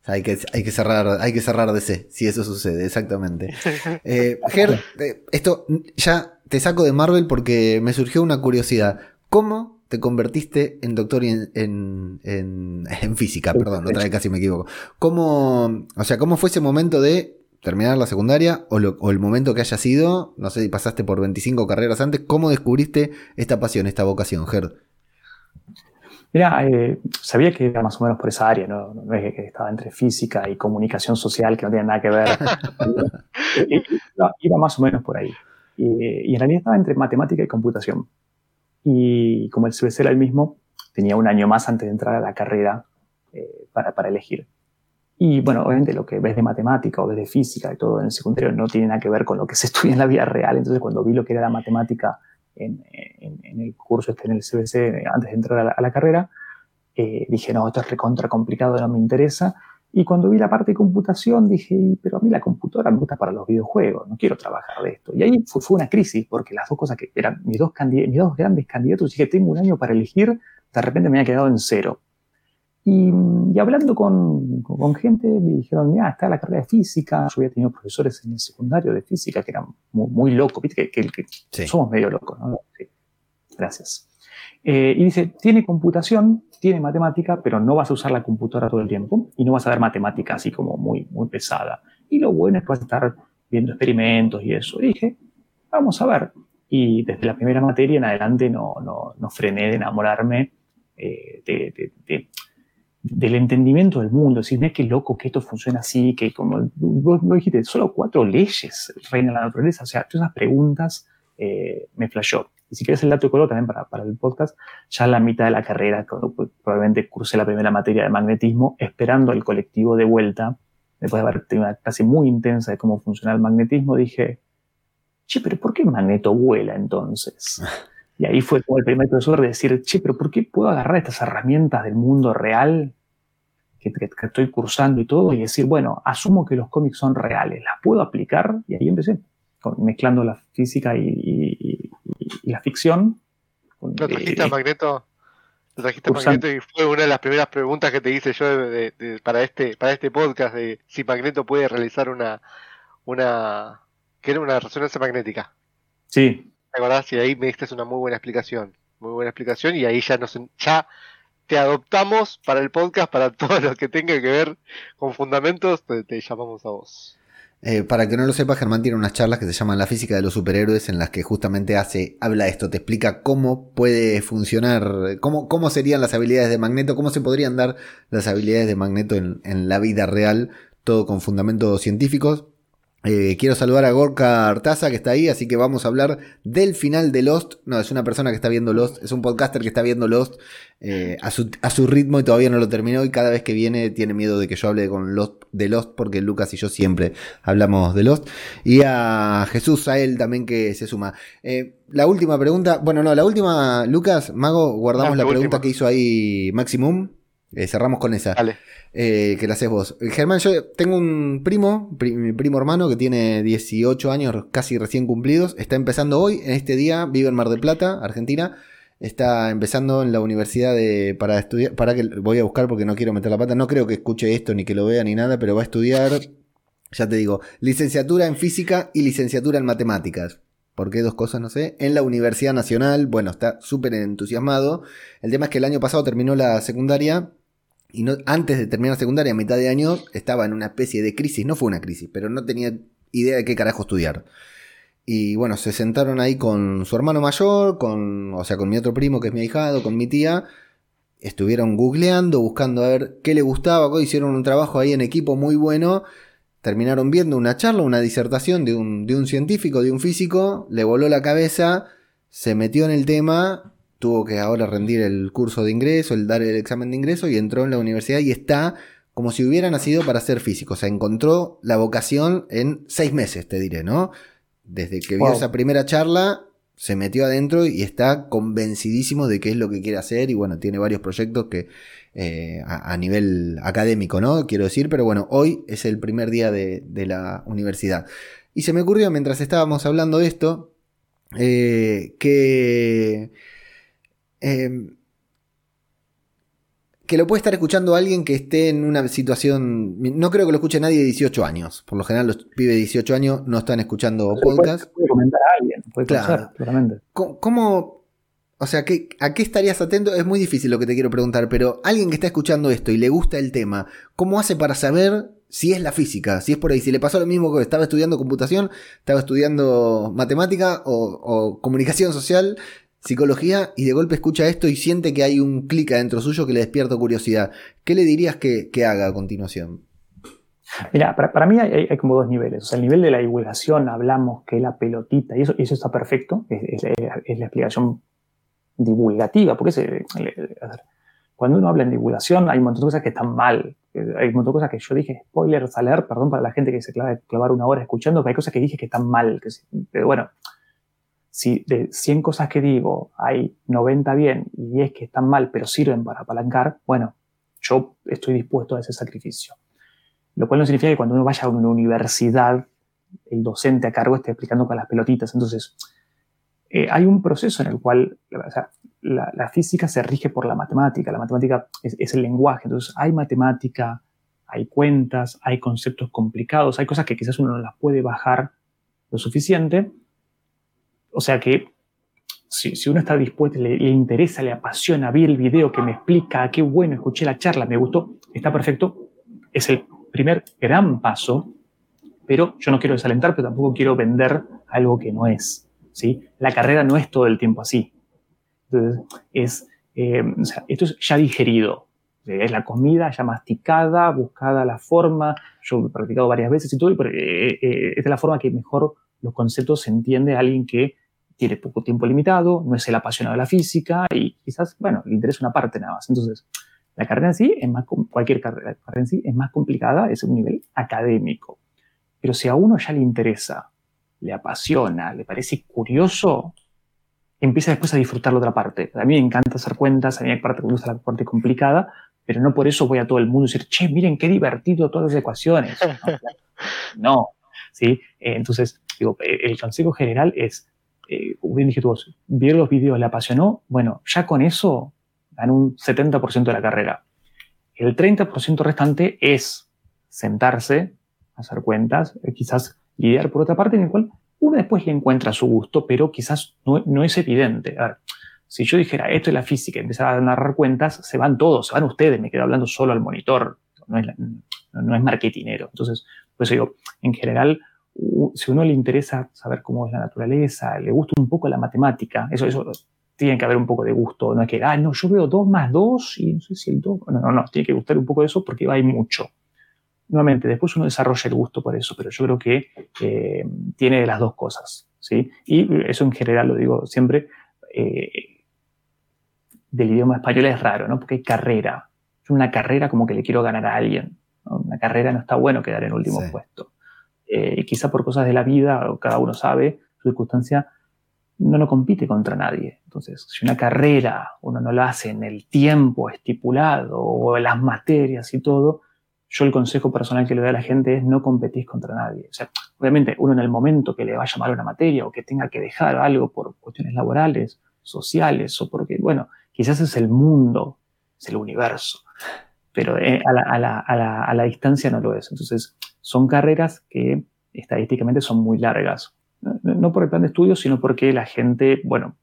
Hay que, hay que cerrar, hay que cerrar DC, si eso sucede, exactamente. Eh, Ger, eh, esto ya te saco de Marvel porque me surgió una curiosidad. ¿Cómo te convertiste en doctor en, en, en, física? Perdón, otra vez casi me equivoco. ¿Cómo, o sea, cómo fue ese momento de terminar la secundaria o, o, el momento que haya sido? No sé si pasaste por 25 carreras antes. ¿Cómo descubriste esta pasión, esta vocación, Ger? Mira, eh, sabía que era más o menos por esa área, ¿no? no es que estaba entre física y comunicación social, que no tiene nada que ver. iba más o menos por ahí. Y, en realidad estaba entre matemática y computación. Y como el CBC era el mismo, tenía un año más antes de entrar a la carrera eh, para, para elegir. Y bueno, obviamente lo que ves de matemática o ves de física y todo en el secundario no tiene nada que ver con lo que se estudia en la vida real. Entonces, cuando vi lo que era la matemática en, el curso este en el CBC antes de entrar a la, carrera, eh, dije, no, esto es recontra complicado, no me interesa. Y cuando vi la parte de computación dije, pero a mí la computadora me gusta para los videojuegos, no quiero trabajar de esto. Y ahí fue, una crisis, porque las dos cosas que eran mis dos, mis dos grandes candidatos, dije, tengo un año para elegir, de repente me había quedado en cero. Y, hablando con, con, gente, me dijeron, mira, está la carrera de física. Yo había tenido profesores en el secundario de física que eran muy, muy locos, viste que, que, somos medio locos, ¿no? Sí. Gracias. Eh, y dice, tiene computación, tiene matemática, pero no vas a usar la computadora todo el tiempo y no vas a ver matemática así como muy, muy pesada. Y lo bueno es que vas a estar viendo experimentos y eso. Y dije, vamos a ver. Y desde la primera materia en adelante no, no, no frené de enamorarme eh, de, de, del entendimiento del mundo, decir, mira qué loco que esto funciona así, que como vos, dijiste, solo cuatro leyes reinan la naturaleza, o sea, todas esas preguntas eh, me flashó. Y si quieres el dato de color también para, para, el podcast, ya en la mitad de la carrera, cuando probablemente cursé la primera materia de magnetismo, esperando al colectivo de vuelta, después de haber tenido una clase muy intensa de cómo funciona el magnetismo, dije, che, pero ¿por qué el magneto vuela entonces? Y ahí fue como el primer profesor de decir, che, pero ¿por qué puedo agarrar estas herramientas del mundo real que, estoy cursando y todo y decir, bueno, asumo que los cómics son reales, ¿las puedo aplicar? Y ahí empecé, mezclando la física y, la ficción. ¿Lo trajiste a Magneto? ¿Lo trajiste a Magneto? Y fue una de las primeras preguntas que te hice yo para, este, para este podcast de si Magneto puede realizar una, una, que era una resonancia magnética. Sí, ¿Te acordás? Y ahí me diste una muy buena explicación. Muy buena explicación y ahí ya nos ya te adoptamos para el podcast, para todo lo que tenga que ver con fundamentos, te, llamamos a vos. Eh, para que no lo sepa, Germán tiene unas charlas que se llaman La física de los superhéroes, en las que justamente hace, habla esto, te explica cómo puede funcionar, cómo, cómo serían las habilidades de Magneto, cómo se podrían dar las habilidades de Magneto en, en la vida real, todo con fundamentos científicos. Eh, quiero saludar a Gorka Artaza que está ahí, así que vamos a hablar del final de Lost. No, es una persona que está viendo Lost, es un podcaster que está viendo Lost eh, a, su, ritmo y todavía no lo terminó y cada vez que viene tiene miedo de que yo hable con Lost, de Lost porque Lucas y yo siempre hablamos de Lost. Y a Jesús, a él también que se suma. Eh, la última pregunta, bueno, no, la última, Lucas, Mago, guardamos la, pregunta que hizo ahí Maximum. cerramos con esa. Dale. Eh, que la haces vos. Germán, yo tengo un primo, mi primo hermano, que tiene 18 años casi recién cumplidos. Está empezando hoy, en este día, vive en Mar del Plata, Argentina. Está empezando en la universidad de, para estudiar, para que voy a buscar porque no quiero meter la pata. No creo que escuche esto ni que lo vea ni nada, pero va a estudiar, ya te digo, licenciatura en física y licenciatura en matemáticas. ¿Por qué dos cosas? No sé. En la Universidad Nacional, bueno, está súper entusiasmado. El tema es que el año pasado terminó la secundaria y no, antes de terminar la secundaria, a mitad de año, estaba en una especie de crisis. No fue una crisis, pero no tenía idea de qué carajo estudiar. Y bueno, se sentaron ahí con su hermano mayor, con, o sea, con mi otro primo que es mi ahijado, con mi tía. Estuvieron googleando, buscando a ver qué le gustaba. Hicieron un trabajo ahí en equipo muy bueno. Terminaron viendo una charla, una disertación de un, de un científico, de un físico. Le voló la cabeza, se metió en el tema tuvo que ahora rendir el curso de ingreso, el dar el examen de ingreso y entró en la universidad y está como si hubiera nacido para ser físico. O sea, encontró la vocación en seis meses, te diré, ¿no? Desde que vio esa primera charla, se metió adentro y está convencidísimo de qué es lo que quiere hacer y bueno, tiene varios proyectos que eh, a, nivel académico, ¿no? Quiero decir, pero bueno, hoy es el primer día de, la universidad. Y se me ocurrió mientras estábamos hablando de esto, eh, que Em, que lo puede estar escuchando alguien que esté en una situación. No creo que lo escuche nadie de 18 años. Por lo general, los pibes de 18 años no están escuchando podcast. Puede, comentar a alguien, puede claro. claramente. ¿Cómo, o sea, ¿a qué estarías atento? Es muy difícil lo que te quiero preguntar, pero alguien que está escuchando esto y le gusta el tema, ¿cómo hace para saber si es la física? Si es por ahí, si le pasó lo mismo que estaba estudiando computación, estaba estudiando matemática o comunicación social psicología y de golpe escucha esto y siente que hay un clic adentro suyo que le despierta curiosidad. ¿Qué le dirías que, haga a continuación? Mira, para, mí hay, como dos niveles. O sea, el nivel de la divulgación, hablamos que la pelotita, y eso, eso está perfecto, es, la explicación divulgativa, porque es, cuando uno habla en divulgación hay un montón de cosas que están mal. Hay un montón de cosas que yo dije, spoilers a leer, perdón para la gente que se clava clavar una hora escuchando, que hay cosas que dije que están mal. Que, pero bueno, si de 100 cosas que digo hay 90 bien y es que están mal pero sirven para apalancar, bueno, yo estoy dispuesto a ese sacrificio. Lo cual no significa que cuando uno vaya a una universidad, el docente a cargo esté explicando con las pelotitas. Entonces, eh, hay un proceso en el cual la, física se rige por la matemática. La matemática es el lenguaje. Entonces, hay matemática, hay cuentas, hay conceptos complicados, hay cosas que quizás uno no las puede bajar lo suficiente o sea que si, uno está dispuesto, le, interesa, le apasiona, vi el video que me explica, qué bueno, escuché la charla, me gustó, está perfecto, es el primer gran paso, pero yo no quiero desalentar, pero tampoco quiero vender algo que no es. ¿sí? La carrera no es todo el tiempo así. Entonces, es, eh, esto es ya digerido, es la comida ya masticada, buscada la forma, yo he practicado varias veces y todo, y eh, eh, es de la forma que mejor los conceptos se entiende a alguien que tiene poco tiempo limitado, no es el apasionado de la física y quizás, bueno, le interesa una parte nada más. Entonces, la carrera en sí es más, cualquier carrera, carrera en sí es más complicada, es un nivel académico. Pero si a uno ya le interesa, le apasiona, le parece curioso, empieza después a disfrutar la otra parte. A mí me encanta hacer cuentas, a mí me gusta la parte complicada, pero no por eso voy a todo el mundo y decir, che, miren qué divertido todas las ecuaciones. No, ¿sí? entonces, digo, el consejo general es eh, bien dijiste vos, vieron los vídeos, le apasionó, bueno, ya con eso ganó un 70% de la carrera. El 30% restante es sentarse, hacer cuentas, eh, quizás lidiar por otra parte en el cual uno después le encuentra su gusto, pero quizás no, es evidente. A ver, si yo dijera esto es la física empezar a narrar cuentas, se van todos, se van ustedes, me quedo hablando solo al monitor, no es, no es marketinero. Entonces, pues digo, en general, si a uno le interesa saber cómo es la naturaleza, le gusta un poco la matemática, eso, eso tiene que haber un poco de gusto, no es que, ah, no, yo veo 2 más 2 y no sé si el 2, no, no, no, tiene que gustar un poco de eso porque hay mucho. Nuevamente, después uno desarrolla el gusto por eso, pero yo creo que eh, tiene de las dos cosas, ¿sí? Y eso en general lo digo siempre, eh, del idioma español es raro, ¿no? Porque hay carrera. Una carrera como que le quiero ganar a alguien. Una carrera no está bueno quedar en último puesto eh, quizá por cosas de la vida, cada uno sabe, su circunstancia, no lo compite contra nadie. Entonces, si una carrera uno no la hace en el tiempo estipulado o las materias y todo, yo el consejo personal que le doy a la gente es no competís contra nadie. O obviamente uno en el momento que le vaya mal una materia o que tenga que dejar algo por cuestiones laborales, sociales o porque, bueno, quizás es el mundo, es el universo, pero eh, a, la, a, la, a, la, a la distancia no lo es. Entonces, son carreras que estadísticamente son muy largas. No por el plan de estudios, sino porque la gente, bueno,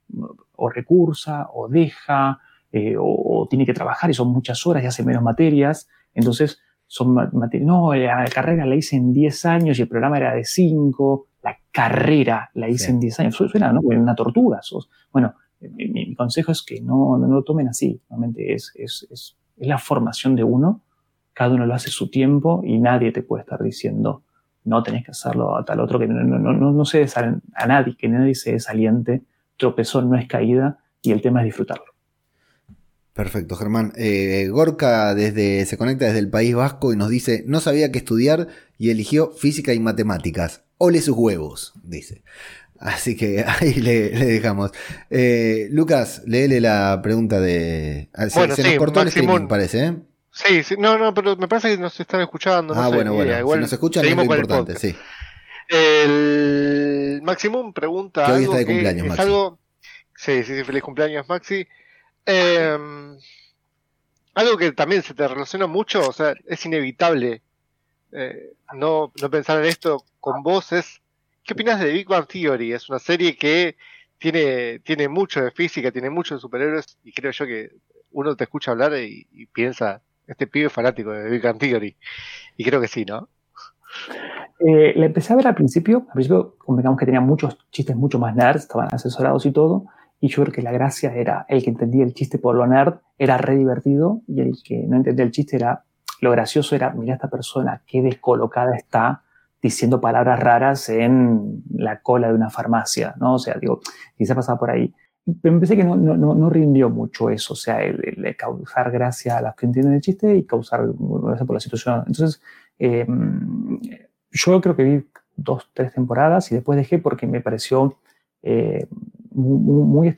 o recursa, o deja, eh, o, tiene que trabajar y son muchas horas y hace menos materias. Entonces, son materias. No, la carrera la hice en 10 años y el programa era de 5. La carrera la hice en 10 años. Suena, ¿no? Una tortuga. Bueno, mi, consejo es que no, no, lo tomen así. Realmente es, es, es, es la formación de uno cada uno lo hace su tiempo y nadie te puede estar diciendo, no tenés que hacerlo a tal otro, que no, no, no, no se a nadie, que nadie se desaliente, tropezón no es caída y el tema es disfrutarlo. Perfecto, Germán. Eh, Gorka desde, se conecta desde el País Vasco y nos dice, no sabía qué estudiar y eligió física y matemáticas. Ole sus huevos, dice. Así que ahí le, dejamos. Eh, Lucas, léele la pregunta de... Se, nos cortó el streaming, parece, ¿eh? Sí, sí, no, no, pero me parece que nos están escuchando. ah, bueno, bueno. Igual si nos escuchan es lo importante, sí. El Maximum pregunta. Que hoy está de cumpleaños, Maxi. Sí, sí, sí, feliz cumpleaños, Maxi. Em, algo que también se te relaciona mucho, o sea, es inevitable eh, no, no pensar en esto con vos es, ¿qué opinas de Big Bang Theory? Es una serie que tiene, tiene mucho de física, tiene mucho de superhéroes y creo yo que uno te escucha hablar y, piensa, este pibe es fanático de Big Bang. Y creo que sí, ¿no? Eh, empecé a ver al principio, al principio digamos que tenía muchos chistes mucho más nerds, estaban asesorados y todo, y yo creo que la gracia era el que entendía el chiste por lo nerd, era re divertido, y el que no entendía el chiste era, lo gracioso era, mira esta persona, qué descolocada está diciendo palabras raras en la cola de una farmacia, ¿no? O sea, digo, quizá pasaba por ahí. Pero me pensé que no, no, no, rindió mucho eso, o sea, el, causar gracia a los que entienden el chiste y causar gracia por la situación. Entonces, eh, yo creo que vi dos, tres temporadas y después dejé porque me pareció eh, muy, muy,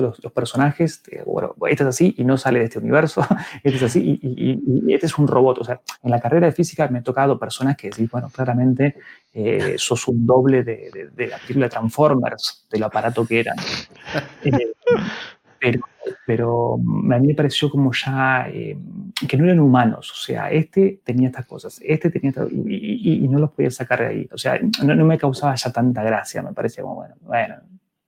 los, los personajes. bueno, este es así y no sale de este universo, este es así y, este es un robot. O sea, en la carrera de física me he tocado personas que sí, bueno, claramente eh, sos un doble de, de, la película Transformers, del aparato que eran. Eh, pero, pero, a mí me pareció como ya eh, que no eran humanos, o sea, este tenía estas cosas, este tenía y, y, no los podía sacar de ahí, o sea, no, no, me causaba ya tanta gracia, me parecía como, bueno, bueno,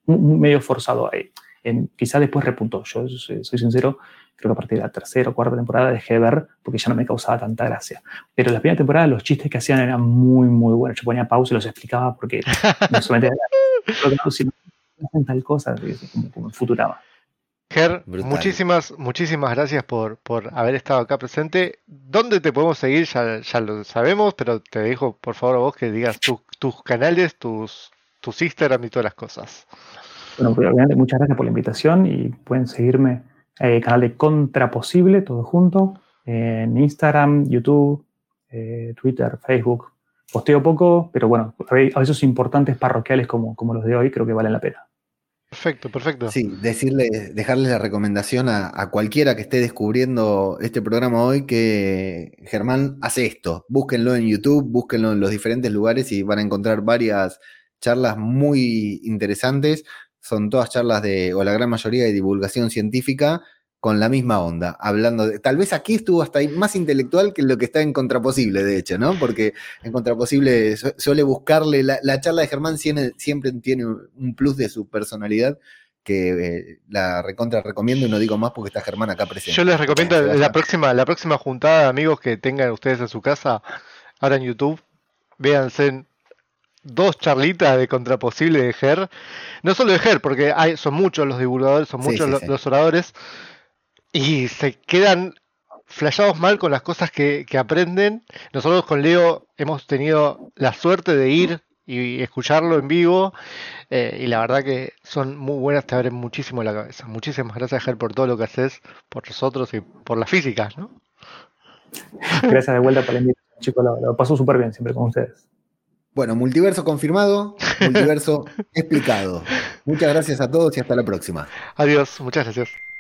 medio forzado ahí. En, quizá después repuntó, yo soy, sincero, creo que a partir de la tercera o cuarta temporada dejé de ver porque ya no me causaba tanta gracia. Pero la primera temporada los chistes que hacían eran muy, muy buenos. Yo ponía pausa y los explicaba porque no solamente hacen tal cosa, como, como Futurama. Ger, muchísimas, muchísimas gracias por, por haber estado acá presente. ¿Dónde te podemos seguir? Ya, ya lo sabemos, pero te dejo por favor a vos que digas tus canales, tus, tus Instagram y todas las cosas. Bueno, pues, obviamente muchas gracias por la invitación y pueden seguirme en el canal de Contraposible, todo junto, en Instagram, YouTube, eh, Twitter, Facebook. Posteo poco, pero bueno, a esos importantes parroquiales como, como los de hoy creo que valen la pena. Perfecto, perfecto. Sí, decirle, dejarles la recomendación a, cualquiera que esté descubriendo este programa hoy que Germán hace esto. Búsquenlo en YouTube, búsquenlo en los diferentes lugares y van a encontrar varias charlas muy interesantes. Son todas charlas de, o la gran mayoría de divulgación científica con la misma onda, hablando de, tal vez aquí estuvo hasta ahí más intelectual que lo que está en Contraposible, de hecho, ¿no? Porque en Contraposible suele buscarle, la, charla de Germán siempre, tiene un plus de su personalidad que eh, la recontra recomiendo y no digo más porque está Germán acá presente. Yo les recomiendo la próxima, la próxima juntada de amigos que tengan ustedes en su casa, ahora en YouTube, véanse dos charlitas de contraposible de Ger. No solo de Ger, porque hay, son muchos los divulgadores, son muchos los, oradores. Y se quedan flashados mal con las cosas que, aprenden. Nosotros con Leo hemos tenido la suerte de ir y escucharlo en vivo. Eh, y la verdad que son muy buenas, te abren muchísimo la cabeza. Muchísimas gracias, Ger, por todo lo que haces por nosotros y por la física, ¿no? Gracias de vuelta por la invitación, chicos. Lo, lo paso súper bien siempre con ustedes. Bueno, multiverso confirmado, multiverso explicado. Muchas gracias a todos y hasta la próxima. Adiós, muchas gracias.